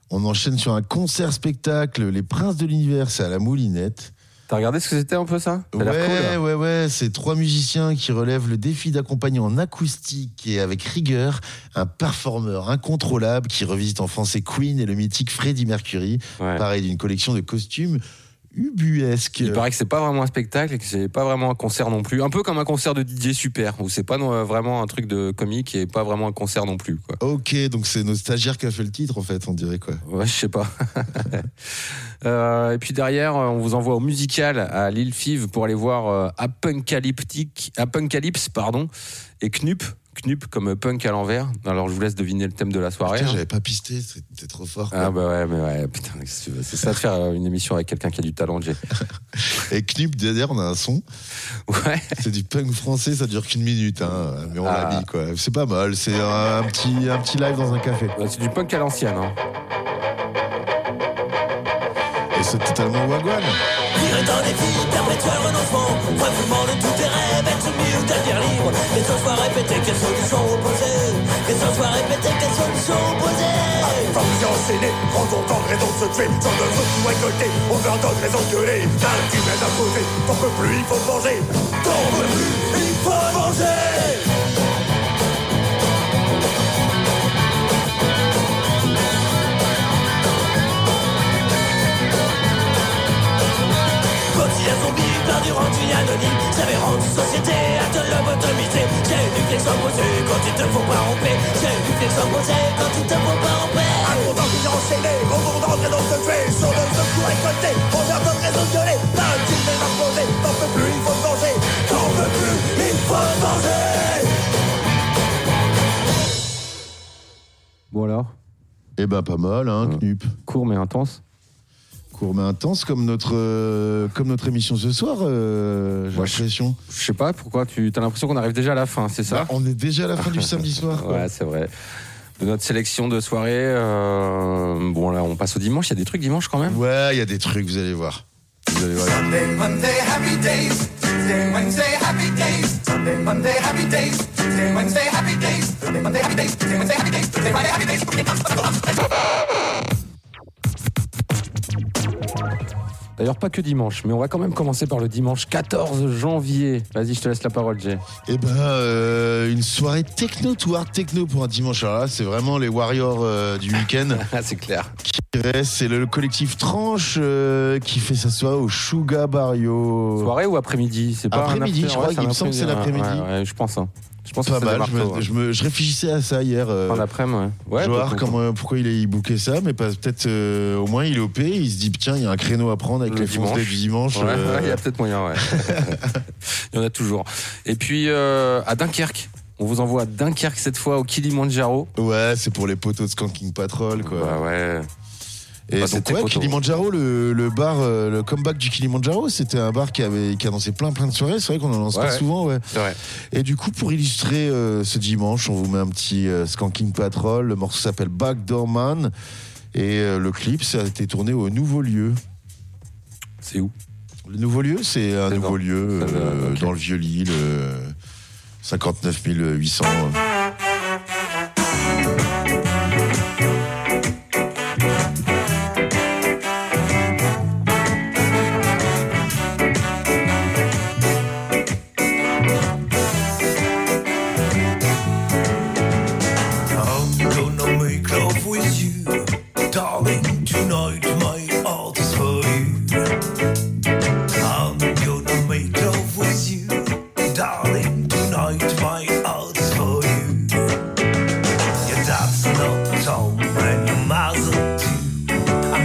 S4: On enchaîne sur un concert-spectacle, Les Princes de l'Univers, c'est à la Moulinette.
S9: T'as regardé ce que c'était un peu ça?
S4: Ouais,
S9: cool.
S4: ouais, ouais, c'est trois musiciens qui relèvent le défi d'accompagner en acoustique et avec rigueur un performeur incontrôlable qui revisite en français Queen et le mythique Freddie Mercury, pareil d'une collection de costumes ubuesque.
S9: Il paraît que c'est pas vraiment un spectacle et que c'est pas vraiment un concert non plus. Un peu comme un concert de DJ Super, où c'est pas non- vraiment un truc de comique et pas vraiment un concert non plus. Quoi.
S4: Ok, donc c'est nos stagiaires qui a fait le titre en fait, on dirait quoi.
S9: Ouais, je sais pas. Euh, et puis derrière, on vous envoie au musical à Lille Five pour aller voir euh, Apocalyptic, Apocalypse, pardon, et Knup. Knup comme punk à l'envers. Alors je vous laisse deviner le thème de la soirée.
S4: Putain,
S9: hein.
S4: j'avais pas pisté, t'es trop fort. quoi.
S9: Ah bah ouais, mais ouais, putain, c'est ça de faire euh, une émission avec quelqu'un qui a du talent, Jay.
S4: Et Knip, derrière, on a un son.
S9: Ouais.
S4: C'est du punk français, ça dure qu'une minute, hein, mais on
S9: Ah.
S4: l'a mis quoi. C'est pas mal, c'est un, un petit, un petit live dans un café.
S9: Ouais, c'est du punk à l'ancienne. Hein.
S4: Et c'est totalement wagwan.
S27: Vivre dans des vies perpétuel renoncement Refoulement de tous tes rêves, être soumis ou devenir libre gens soient répétés, quelles solutions opposées. Les gens soient répétés, quelles solutions opposées.
S28: Famille enchaînée, prends ton temps, raison de se tuer. Sans de tout récolté, on leur donne raison de gueuler. T'as un humain imposé, t'en peux plus, il faut te venger. T'en peux plus, il faut te venger
S27: rendu anonyme J'avais rendu société. À te lobotomiser J'ai eu du flex quand il te faut pas romper J'ai eu du flex quand il te faut pas romper
S28: Un content qui enchaîné, redondant, raison de se tuer Sans de feu tout récolté, donne raison de gueuler T'as un humain imposé, t'en peux plus, il faut te venger T'en peux plus, il faut te venger
S9: Bon alors?
S4: Eh ben pas mal, hein, Knup.
S9: Court mais intense.
S4: Court mais intense comme notre, euh, comme notre émission ce soir, euh, j'ai l'impression.
S9: Je sais pas pourquoi tu as l'impression qu'on arrive déjà à la fin, c'est ça?
S4: Bah, on est déjà à la fin du samedi soir. quoi.
S9: Ouais, c'est vrai. De notre sélection de soirée, euh, bon là on passe au dimanche, il y a des trucs dimanche quand même?
S4: Ouais, il y a des trucs, vous allez voir. Vous allez voir.
S28: Monday, Monday, happy days. Tuesday, Wednesday, happy days. Sunday, Monday, happy days. Tuesday, Wednesday, happy days. Sunday, Monday, happy days. Tuesday, Wednesday, happy days. Thursday, Friday, happy days.
S9: D'ailleurs pas que dimanche, mais on va quand même commencer par le dimanche 14 janvier. Vas-y, je te laisse la parole Jay.
S4: Eh ben, euh, une soirée techno to hard techno pour un dimanche. Alors là, c'est vraiment les warriors euh, du week-end.
S9: c'est clair.
S4: Qui reste, c'est le, le collectif Tranche euh, qui fait sa soirée au Suga Barrio.
S9: Soirée ou après-midi? C'est pas
S4: Après-midi, je crois
S9: ouais,
S4: qu'il me semble que c'est l'après-midi.
S9: Ouais, ouais, je pense. hein. Je pense
S4: Pas
S9: que c'est
S4: mal, je, me-
S9: ouais.
S4: je me- je réfléchissais à ça hier. euh,
S9: En après-midi, ouais. Ouais,
S4: voir
S9: pourquoi-
S4: comment, pourquoi il a booké ça, mais peut-être euh, au moins il est OP, il se dit tiens, il y a un créneau à prendre avec
S9: Le
S4: les
S9: dimanche.
S4: du dimanche.
S9: Ouais,
S4: euh,
S9: ouais, il y a peut-être moyen, ouais. il y en a toujours. Et puis euh, à Dunkerque. On vous envoie à Dunkerque cette fois au Kilimanjaro.
S4: Ouais, c'est pour les poteaux de Skanking Patrol, quoi.
S9: Bah ouais.
S4: Et
S9: Bah, c'était
S4: ouais. Kilimanjaro, le, le bar, euh, le comeback du Kilimanjaro, c'était un bar qui avait qui a lancé plein plein de soirées. C'est vrai qu'on en lance
S9: Ouais,
S4: pas
S9: ouais.
S4: souvent, ouais. Et du coup, pour illustrer euh, ce dimanche, on vous met un petit euh, Skanking Patrol. Le morceau s'appelle Backdoor Man. Et euh, le clip, ça a été tourné au Nouveau Lieu.
S9: C'est où?
S4: Le Nouveau Lieu, c'est un nouveau
S9: dans-
S4: lieu dans le Vieux-Lille, euh, 59 800.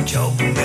S4: joke.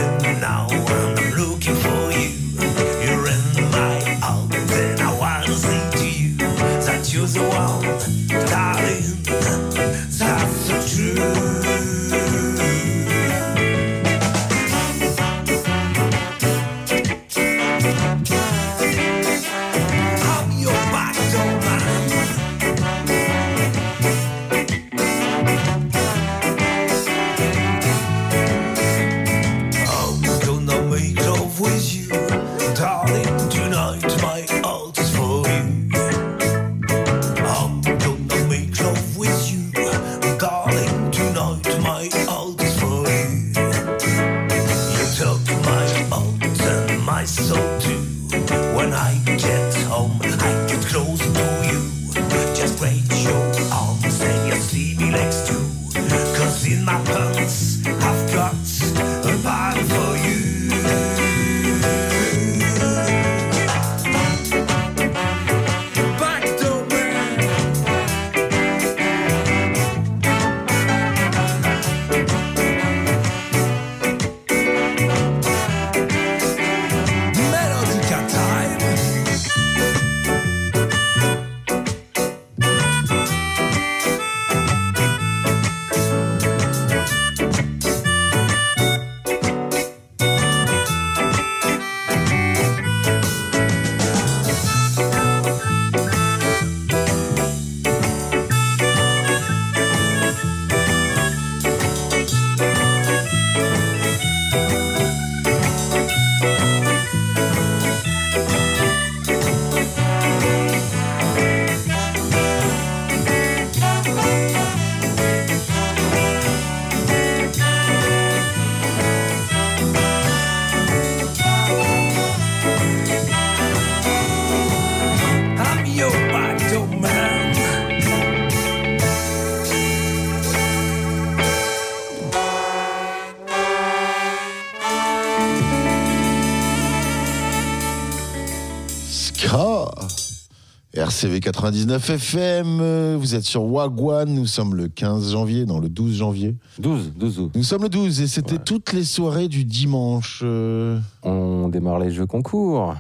S4: RCV 99 FM, vous êtes sur Wagwan, nous sommes le 15 janvier, non le 12 janvier.
S9: 12, 12 août.
S4: Nous sommes le 12 et c'était toutes les soirées du dimanche. euh.
S9: On démarre les jeux concours.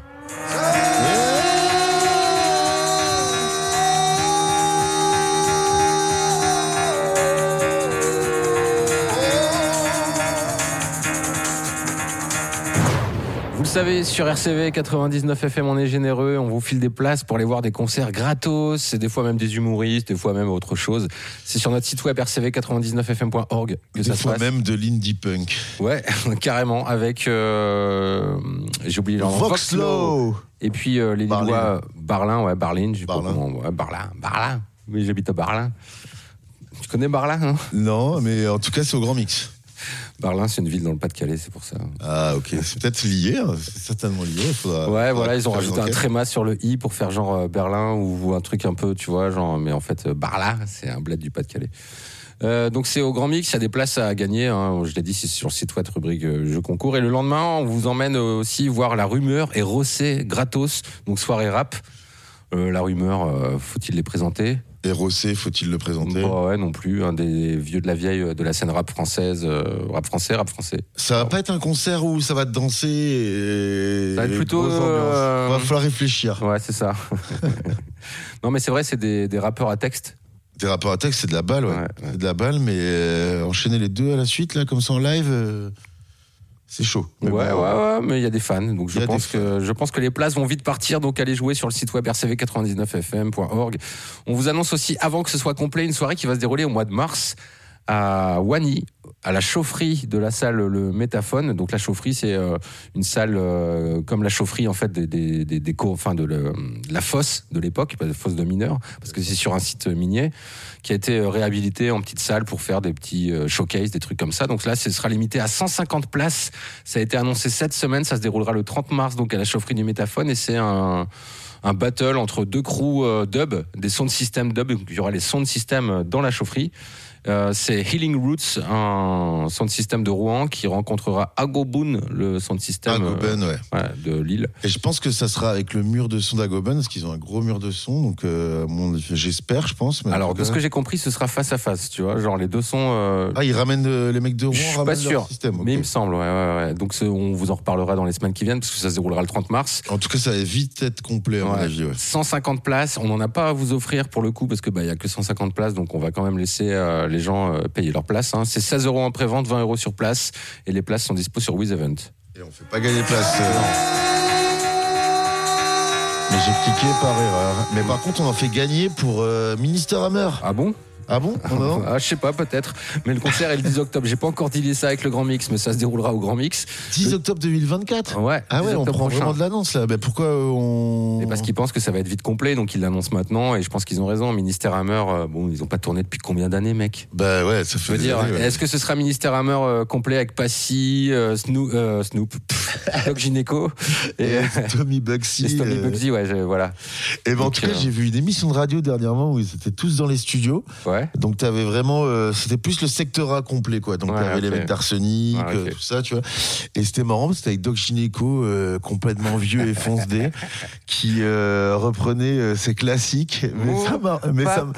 S9: Vous le savez, sur RCV 99 FM, on est généreux, on vous file des places pour aller voir des concerts gratos, c'est des fois même des humoristes, des fois même autre chose. C'est sur notre site web rcv99fm.org que
S4: Des
S9: ça se
S4: fois
S9: passe.
S4: même de l'indie punk.
S9: Ouais, carrément, avec. euh, J'ai oublié nom. Et puis euh, les
S4: Barlin.
S9: Lillois, Barlin, ouais, Barlin, je sais pas comment. Ouais, Barlin, Barlin. Oui, j'habite à Barlin. Tu connais Barlin, hein?
S4: Non, mais en tout cas, c'est au Grand Mix.
S9: Barlin, c'est une ville dans le Pas-de-Calais, c'est pour ça.
S4: Ah, ok. C'est peut-être lié, hein. c'est certainement lié. faudra-
S9: Ouais,
S4: faudra
S9: voilà, ils ont rajouté un tréma sur le i pour faire genre euh, Berlin ou un truc un peu, tu vois, genre, mais en fait, euh, Barla, c'est un bled du Pas-de-Calais. Euh, donc c'est au Grand Mix, il y a des places à gagner. hein. je l'ai dit, c'est sur le site web rubrique euh, jeux concours. Et le lendemain, on vous emmène aussi voir la rumeur et Rossé gratos, donc soirée rap. Euh, la rumeur, faut-il les présenter?
S4: Et Rossé, faut-il le présenter
S9: Bah ouais, non plus. Un des vieux de la vieille euh, de la scène rap française, euh, rap français, rap français.
S4: Ça va pas être un concert où ça va te danser et.
S9: Ça va être plutôt, euh,
S4: Va falloir réfléchir.
S9: Ouais, c'est ça. non, mais c'est vrai, c'est des, des rappeurs à texte.
S4: Des rapports à texte, c'est de la balle, ouais. C'est de la balle, mais euh, enchaîner les deux à la suite, là, comme ça en live, euh, c'est chaud. Mais
S9: ouais, ouais, ouais, mais il y a des fans. Donc je pense, que, je pense que les places vont vite partir. Donc allez jouer sur le site web rcv99fm.org. On vous annonce aussi, avant que ce soit complet, une soirée qui va se dérouler au mois de mars à Wany, à la chaufferie de la salle Le Métaphone. Donc la chaufferie, c'est euh, une salle euh, comme la chaufferie en fait des, des, des, des enfin de, le- la fosse de l'époque, pas de fosse de mineurs, parce que c'est sur un site minier qui a été euh, réhabilité en petite salle pour faire des petits euh, showcases, des trucs comme ça. Donc là, ce sera limité à 150 places. Ça a été annoncé cette semaine. Ça se déroulera le 30 mars, donc à la chaufferie du Métaphone, et c'est un un battle entre deux crews euh, dub, des sound system dub. Il y aura les sound system dans la chaufferie. Euh, c'est Healing Roots, un sound system de Rouen qui rencontrera Agobun, le
S4: Agoben, ouais.
S9: ouais, de Lille.
S4: Et je pense que ça sera avec le mur de son d'Agoben, parce qu'ils ont un gros mur de son, donc euh, j'espère, je pense. mais
S9: Alors, de ce que j'ai compris, ce sera face à face, tu vois. Genre, les deux sont. euh,
S4: Ah, ils ramènent euh, les mecs de Rouen,
S9: Je suis pas
S4: leur
S9: sûr,
S4: système. ok.
S9: mais il me semble, ouais. Donc on vous en reparlera dans les semaines qui viennent parce que ça se déroulera le 30 mars.
S4: En tout cas, ça va vite être complet, à mon avis. Ouais.
S9: 150 places, on n'en a pas à vous offrir pour le coup parce que bah il y a que 150 places, donc on va quand même laisser euh, les gens euh, payer leur place. hein. C'est 16 euros en pré-vente, 20 euros sur place, et les places sont dispo sur Wiz Event.
S4: Et on fait pas gagner de place. euh. Mais j'ai cliqué par erreur. Mais par contre, on en fait gagner pour euh, Minister Hammer.
S9: Ah bon?
S4: Ah bon Non, non.
S9: Ah, je sais pas, peut-être. Mais le concert est le 10 octobre. J'ai pas encore dealé ça avec le Grand Mix, mais ça se déroulera au Grand Mix.
S4: 10 octobre 2024
S9: Ouais.
S4: Ah
S9: 10
S4: ouais, on prend
S9: prochain.
S4: vraiment de l'annonce là. Ben pourquoi euh, on.
S9: Et parce qu'ils pensent que ça va être vite complet, donc ils l'annoncent maintenant, et je pense qu'ils ont raison. Ministère Hammer, euh, bon, ils ont pas tourné depuis combien d'années, mec?
S4: Bah ouais, ça
S9: Je
S4: fait
S9: veux
S4: des
S9: dire,
S4: ouais.
S9: est-ce que ce sera Ministère Hammer euh, complet avec Passy, euh, Snoop, Snoop pff, Doc Gynéco et,
S4: Tommy Bugsy.
S9: et Tommy Bugsy, ouais, je- voilà.
S4: Et ben en
S9: Donc,
S4: tout cas, j'ai vu une émission de radio dernièrement où ils étaient tous dans les studios.
S9: Ouais.
S4: Donc t'avais vraiment, euh, c'était plus le secteur A complet quoi. Donc
S9: Ouais,
S4: t'avais les
S9: ok.
S4: mecs d'Arsenic,
S9: Ouais,
S4: euh, tout ça, tu vois. Et c'était marrant, parce que c'était avec Doc Gineco, euh, complètement vieux et foncedé, qui euh, reprenait ses classiques. Mais ça, mar- mais ça, non,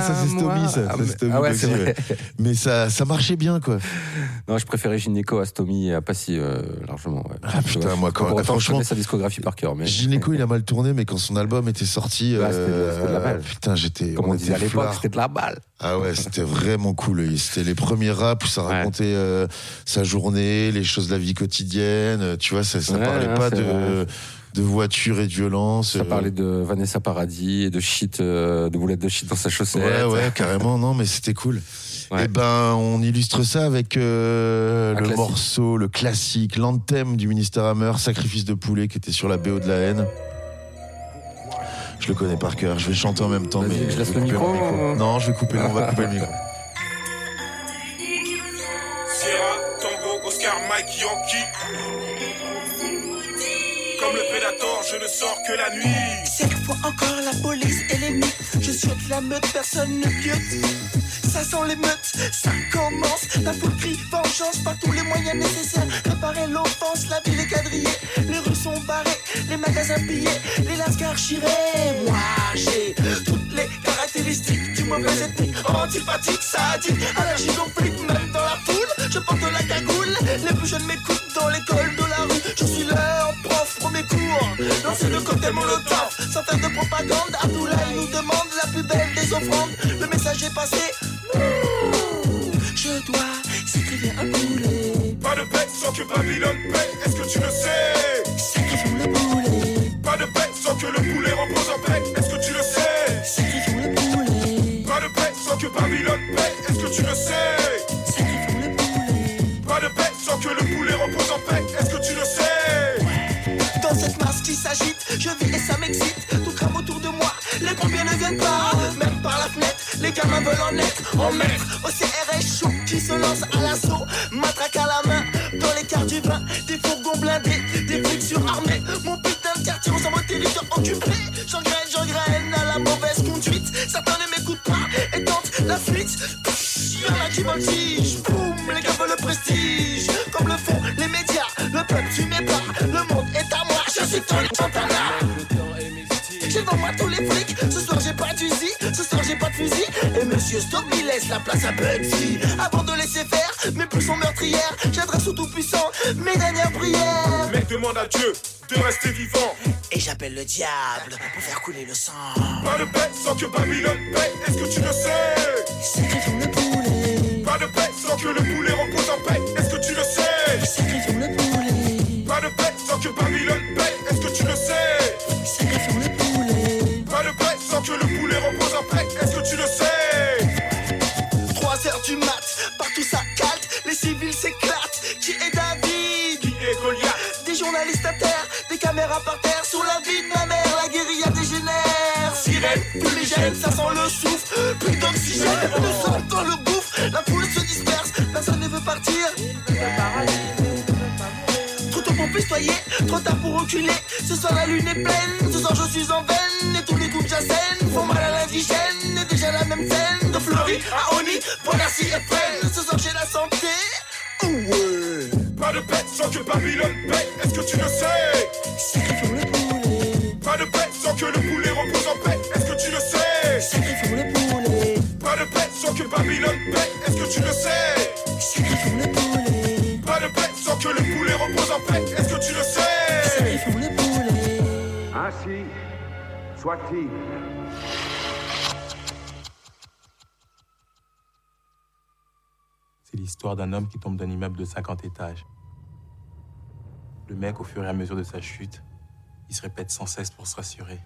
S4: ça c'est. Stomy, ça.
S9: Ah,
S4: ça, Stomy
S9: ah.
S4: Mais ça, ça marchait bien quoi.
S9: Non, je préférais Gynéco à Stomy à Passy largement. Ouais.
S4: Ah, putain, moi, quand-
S9: autant,
S4: franchement,
S9: je sa discographie par cœur, mais
S4: Gineco, il a mal tourné, mais quand son album était sorti,
S9: Bah, la balle.
S4: putain, j'étais.
S9: comme on
S4: était
S9: disait à l'époque, c'était de la balle.
S4: Ah ouais, c'était vraiment cool. C'était les premiers raps où ça racontait euh, sa journée, les choses de la vie quotidienne. euh, Tu vois, ça, ça
S9: Ouais,
S4: parlait
S9: ouais,
S4: pas de,
S9: vrai.
S4: de voiture et de violence.
S9: Ça
S4: euh.
S9: parlait de Vanessa Paradis et de shit, euh, de boulettes de shit dans sa chaussette.
S4: Ouais, ouais, carrément, non, mais c'était cool.
S9: Ouais.
S4: Et ben, on illustre ça avec euh, le
S9: classique.
S4: morceau, le classique, l'anthem du ministère Hammer, Sacrifice de poulet, qui était sur la BO de la haine. Je le connais par cœur. Je vais le chanter en même temps, mais
S9: je laisse
S4: vais
S9: le micro, ou-
S4: Non, je vais couper. on va couper le micro.
S18: Sierra, Tango, Oscar, Mike, Yankee. Je ne sors que la nuit.
S29: Cette fois encore la police et les mythes. Je avec la meute, personne ne piote Ça sent les meutes, ça commence. La foule crie vengeance par tous les moyens nécessaires. Préparer l'offense, la ville est quadrillée. Les rues sont barrées, les magasins pillés Les lascars chirés Moi j'ai toutes les caractéristiques du mauvais Antipathique, sadique, allergique aux flics Même dans la foule, je porte la cagoule Les plus jeunes m'écoutent dans l'école de la rue. Je suis leur prof, premier cours. Lancer le cocktail molotov faire de propagande Abdoulaye nous demande la plus belle des offrandes. Le message est passé. Je dois sacrifier un poulet.
S18: Pas de paix sans que Babylone paie, est-ce que tu le sais? Que le poulet repose en paix, est-ce que tu le sais?
S29: Dans cette masse qui s'agite, je vis et ça m'excite. Tout crame autour de moi, les pompiers ne viennent pas. Même par la fenêtre, les gamins veulent en être, en maître. Au CRS chaud qui se lance à l'assaut, matraque à la main. Dans les quarts du vin, des fourgons blindés, des flics surarmés. Mon putain de quartier, va au territoire occupé. J'engraine, j'engraine à la mauvaise conduite. Certains ne m'écoutent pas et tentent la fuite. Y'en a qui monsieur Stop, il laisse la place à Bugsy. Avant de laisser faire mes pulsions meurtrières, j'adresse au tout-puissant mes dernières prières.
S18: Mec demande à Dieu de rester vivant.
S29: Et j'appelle le diable pour faire couler le sang.
S18: Pas de paix sans que Babylone paie, est-ce que tu le sais?
S29: Sacrifions le poulet.
S18: Pas de paix sans que le poulet repose en paix, est-ce que tu le sais?
S29: Sacrifions le poulet.
S18: Pas de paix sans que Babylone paie, est-ce que tu le sais?
S29: Sacrifions le poulet. Ce soir la lune est pleine, ce soir je suis en veine. Et tous les coups j'assène font mal à l'indigène. Déjà la même scène, de Fleury à Oni, Ponassi et Fresnes. Ce soir j'ai la santé. Ouais.
S18: Pas de paix sans que Babylone paie, est-ce que tu le sais?
S13: Soit-il.
S30: C'est l'histoire d'un homme qui tombe d'un immeuble de 50 étages. Le mec, au fur et à mesure de sa chute, il se répète sans cesse pour se rassurer.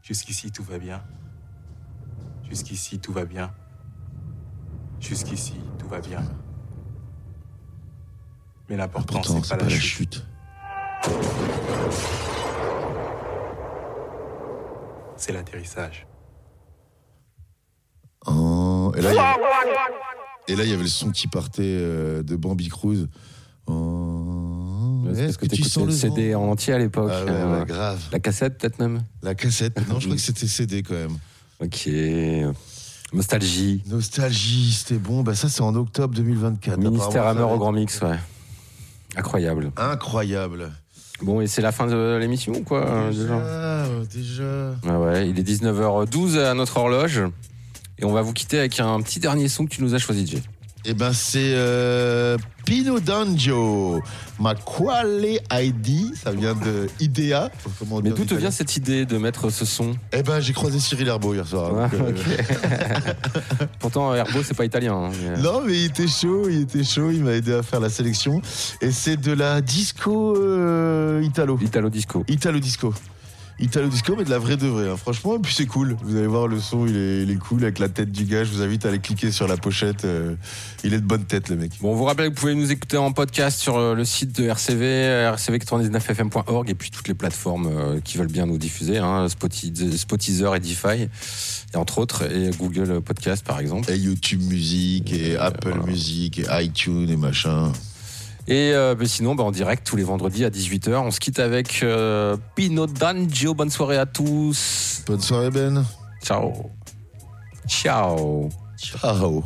S30: Jusqu'ici, tout va bien. Jusqu'ici, tout va bien. Jusqu'ici, tout va bien. Mais l'important, c'est pas, la chute. C'est l'atterrissage.
S4: Oh, et là, il y avait- et là, il y avait le son qui partait euh, de Bambi Cruz. Oh,
S9: Parce
S4: est-ce
S9: que t'écoutais le CD en entier à l'époque.
S4: Ah ouais,
S9: euh,
S4: ouais, grave.
S9: La cassette peut-être même
S4: La cassette, non, je crois que c'était CD quand même.
S9: Ok. Nostalgie.
S4: Nostalgie, c'était bon. Bah, ça, c'est en octobre 2024.
S9: Ministère Hammer au grand mix, ouais. Incroyable.
S4: Incroyable.
S9: Bon, et c'est la fin de l'émission ou quoi euh, déjà
S4: déjà.
S9: Ah ouais, il est 19h12 à notre horloge. Et on va vous quitter avec un petit dernier son que tu nous as choisi, Jay.
S4: Eh ben, c'est euh, Pino Danjo. Ma quale ID, ça vient de Idea.
S9: Mais d'où te vient cette idée de mettre ce son?
S4: Eh ben, j'ai croisé Cyril Herbeau hier soir. Donc, euh.
S9: Pourtant, Herbo, c'est pas italien. hein, mais-
S4: Non, mais il était chaud, il était chaud, il m'a aidé à faire la sélection. Et c'est de la disco euh, italo.
S9: Italo disco.
S4: Italo disco. Italo disco, mais de la vraie de vraie. hein. Franchement, et puis c'est cool. Vous allez voir le son, il est, il est cool avec la tête du gars. Je vous invite à aller cliquer sur la pochette. euh, il est de bonne tête, le mec.
S9: Bon, on vous rappelle que vous pouvez nous écouter en podcast sur euh, le site de RCV, euh, rcv99fm.org et puis toutes les plateformes euh, qui veulent bien nous diffuser, hein, Spotify, Spotizer, Edify, et entre autres, et Google Podcast par exemple.
S4: Et YouTube Music, et Apple Music, et iTunes, et machin.
S9: Et euh, sinon, ben, en direct tous les vendredis à 18h. On se quitte avec euh, Pino D'Angio. Bonne soirée à tous.
S4: Bonne soirée, Ben.
S9: Ciao. Ciao.
S4: Ciao.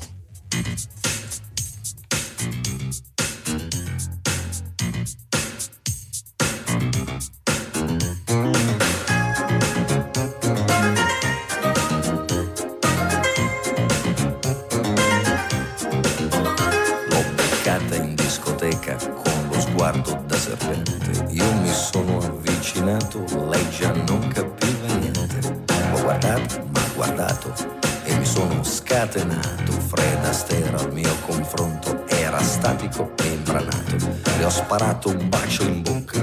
S31: Scatenato. Fred Astaire al mio confronto era statico e imbranato. Le ho sparato un bacio in bocca,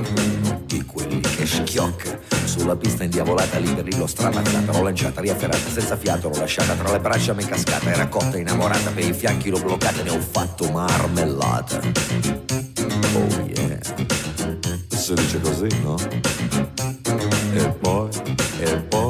S31: di quelli che schiocca. Sulla pista indiavolata lì l'ho stramazzata, l'ho lanciata, riafferrata, senza fiato, l'ho lasciata tra le braccia, mi è cascata, era cotta, innamorata, per i fianchi l'ho bloccata, ne ho fatto marmellata. Oh yeah. Si dice così, no? E poi, e poi,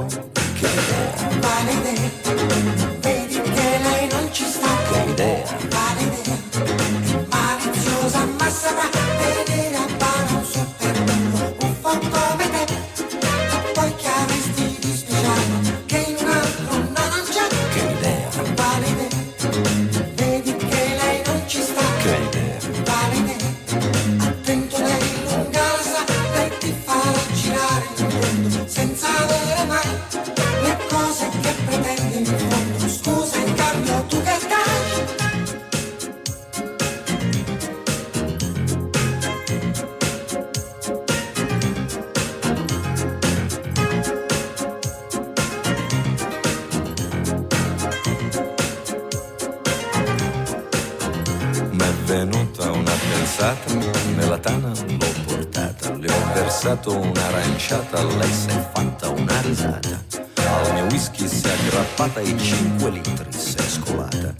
S31: un'aranciata, lei si è fatta una risata. Al mio whisky si è aggrappata e 5 litri si è scolata.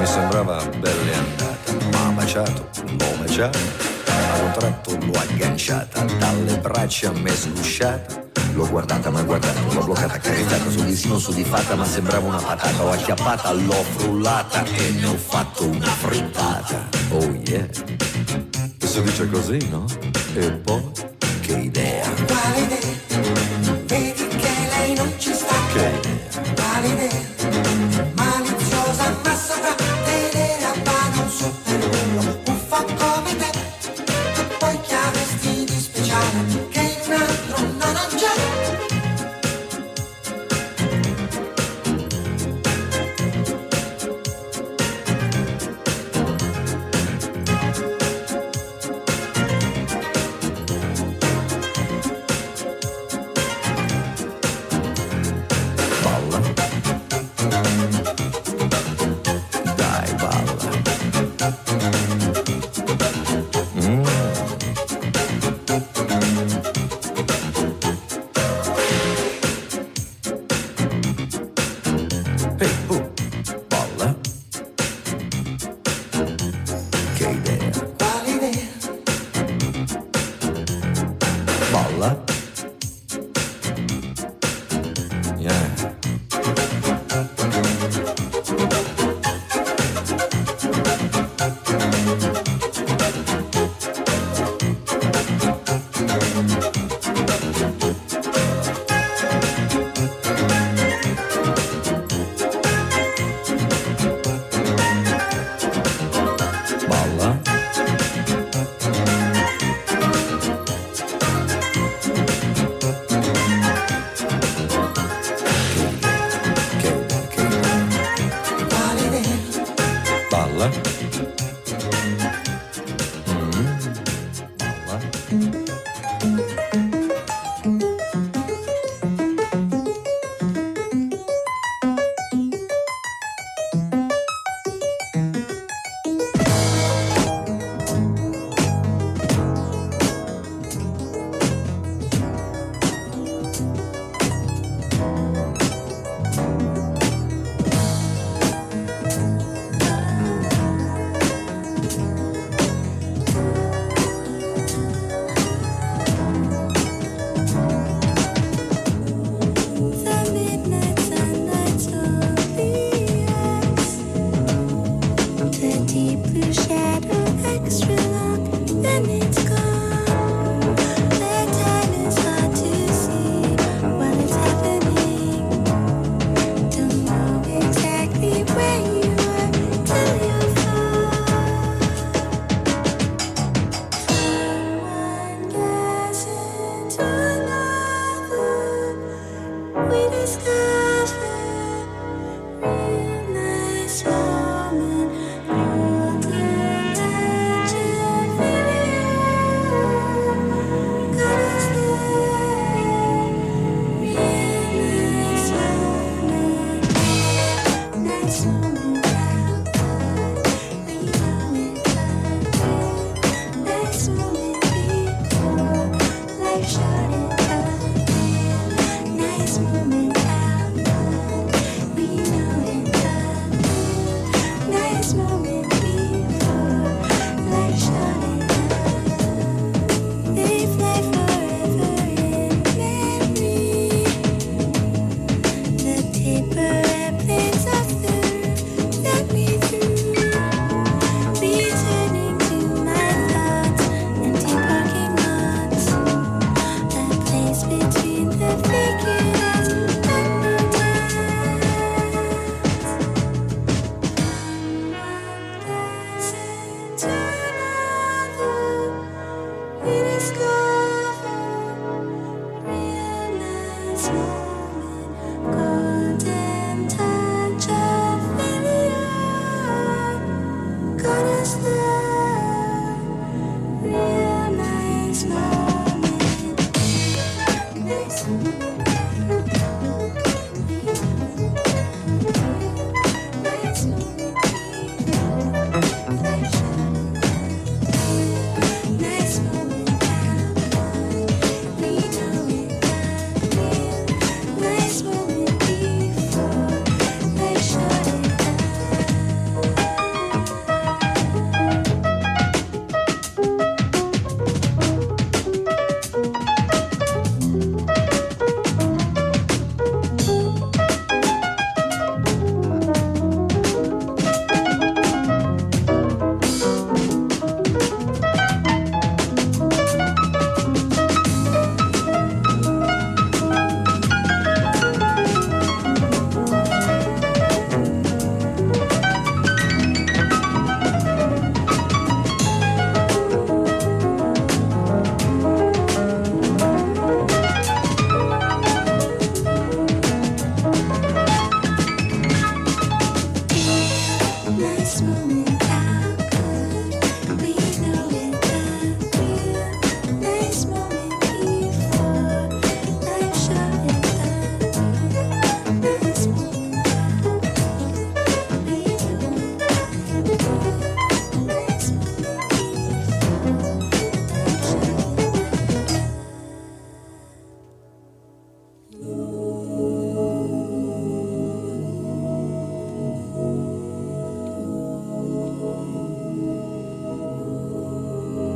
S31: Mi sembrava bella andata, ma baciato, l'ho baciata, a un tratto l'ho agganciata, dalle braccia m'è sgusciata. L'ho guardata, ma guardata, l'ho bloccata, caricata sul visino su di fatta, ma sembrava una patata. L'ho acchiappata, l'ho frullata e ne ho fatto una frittata. Oh yeah. Si dice così, no? E poi,
S32: Ooh.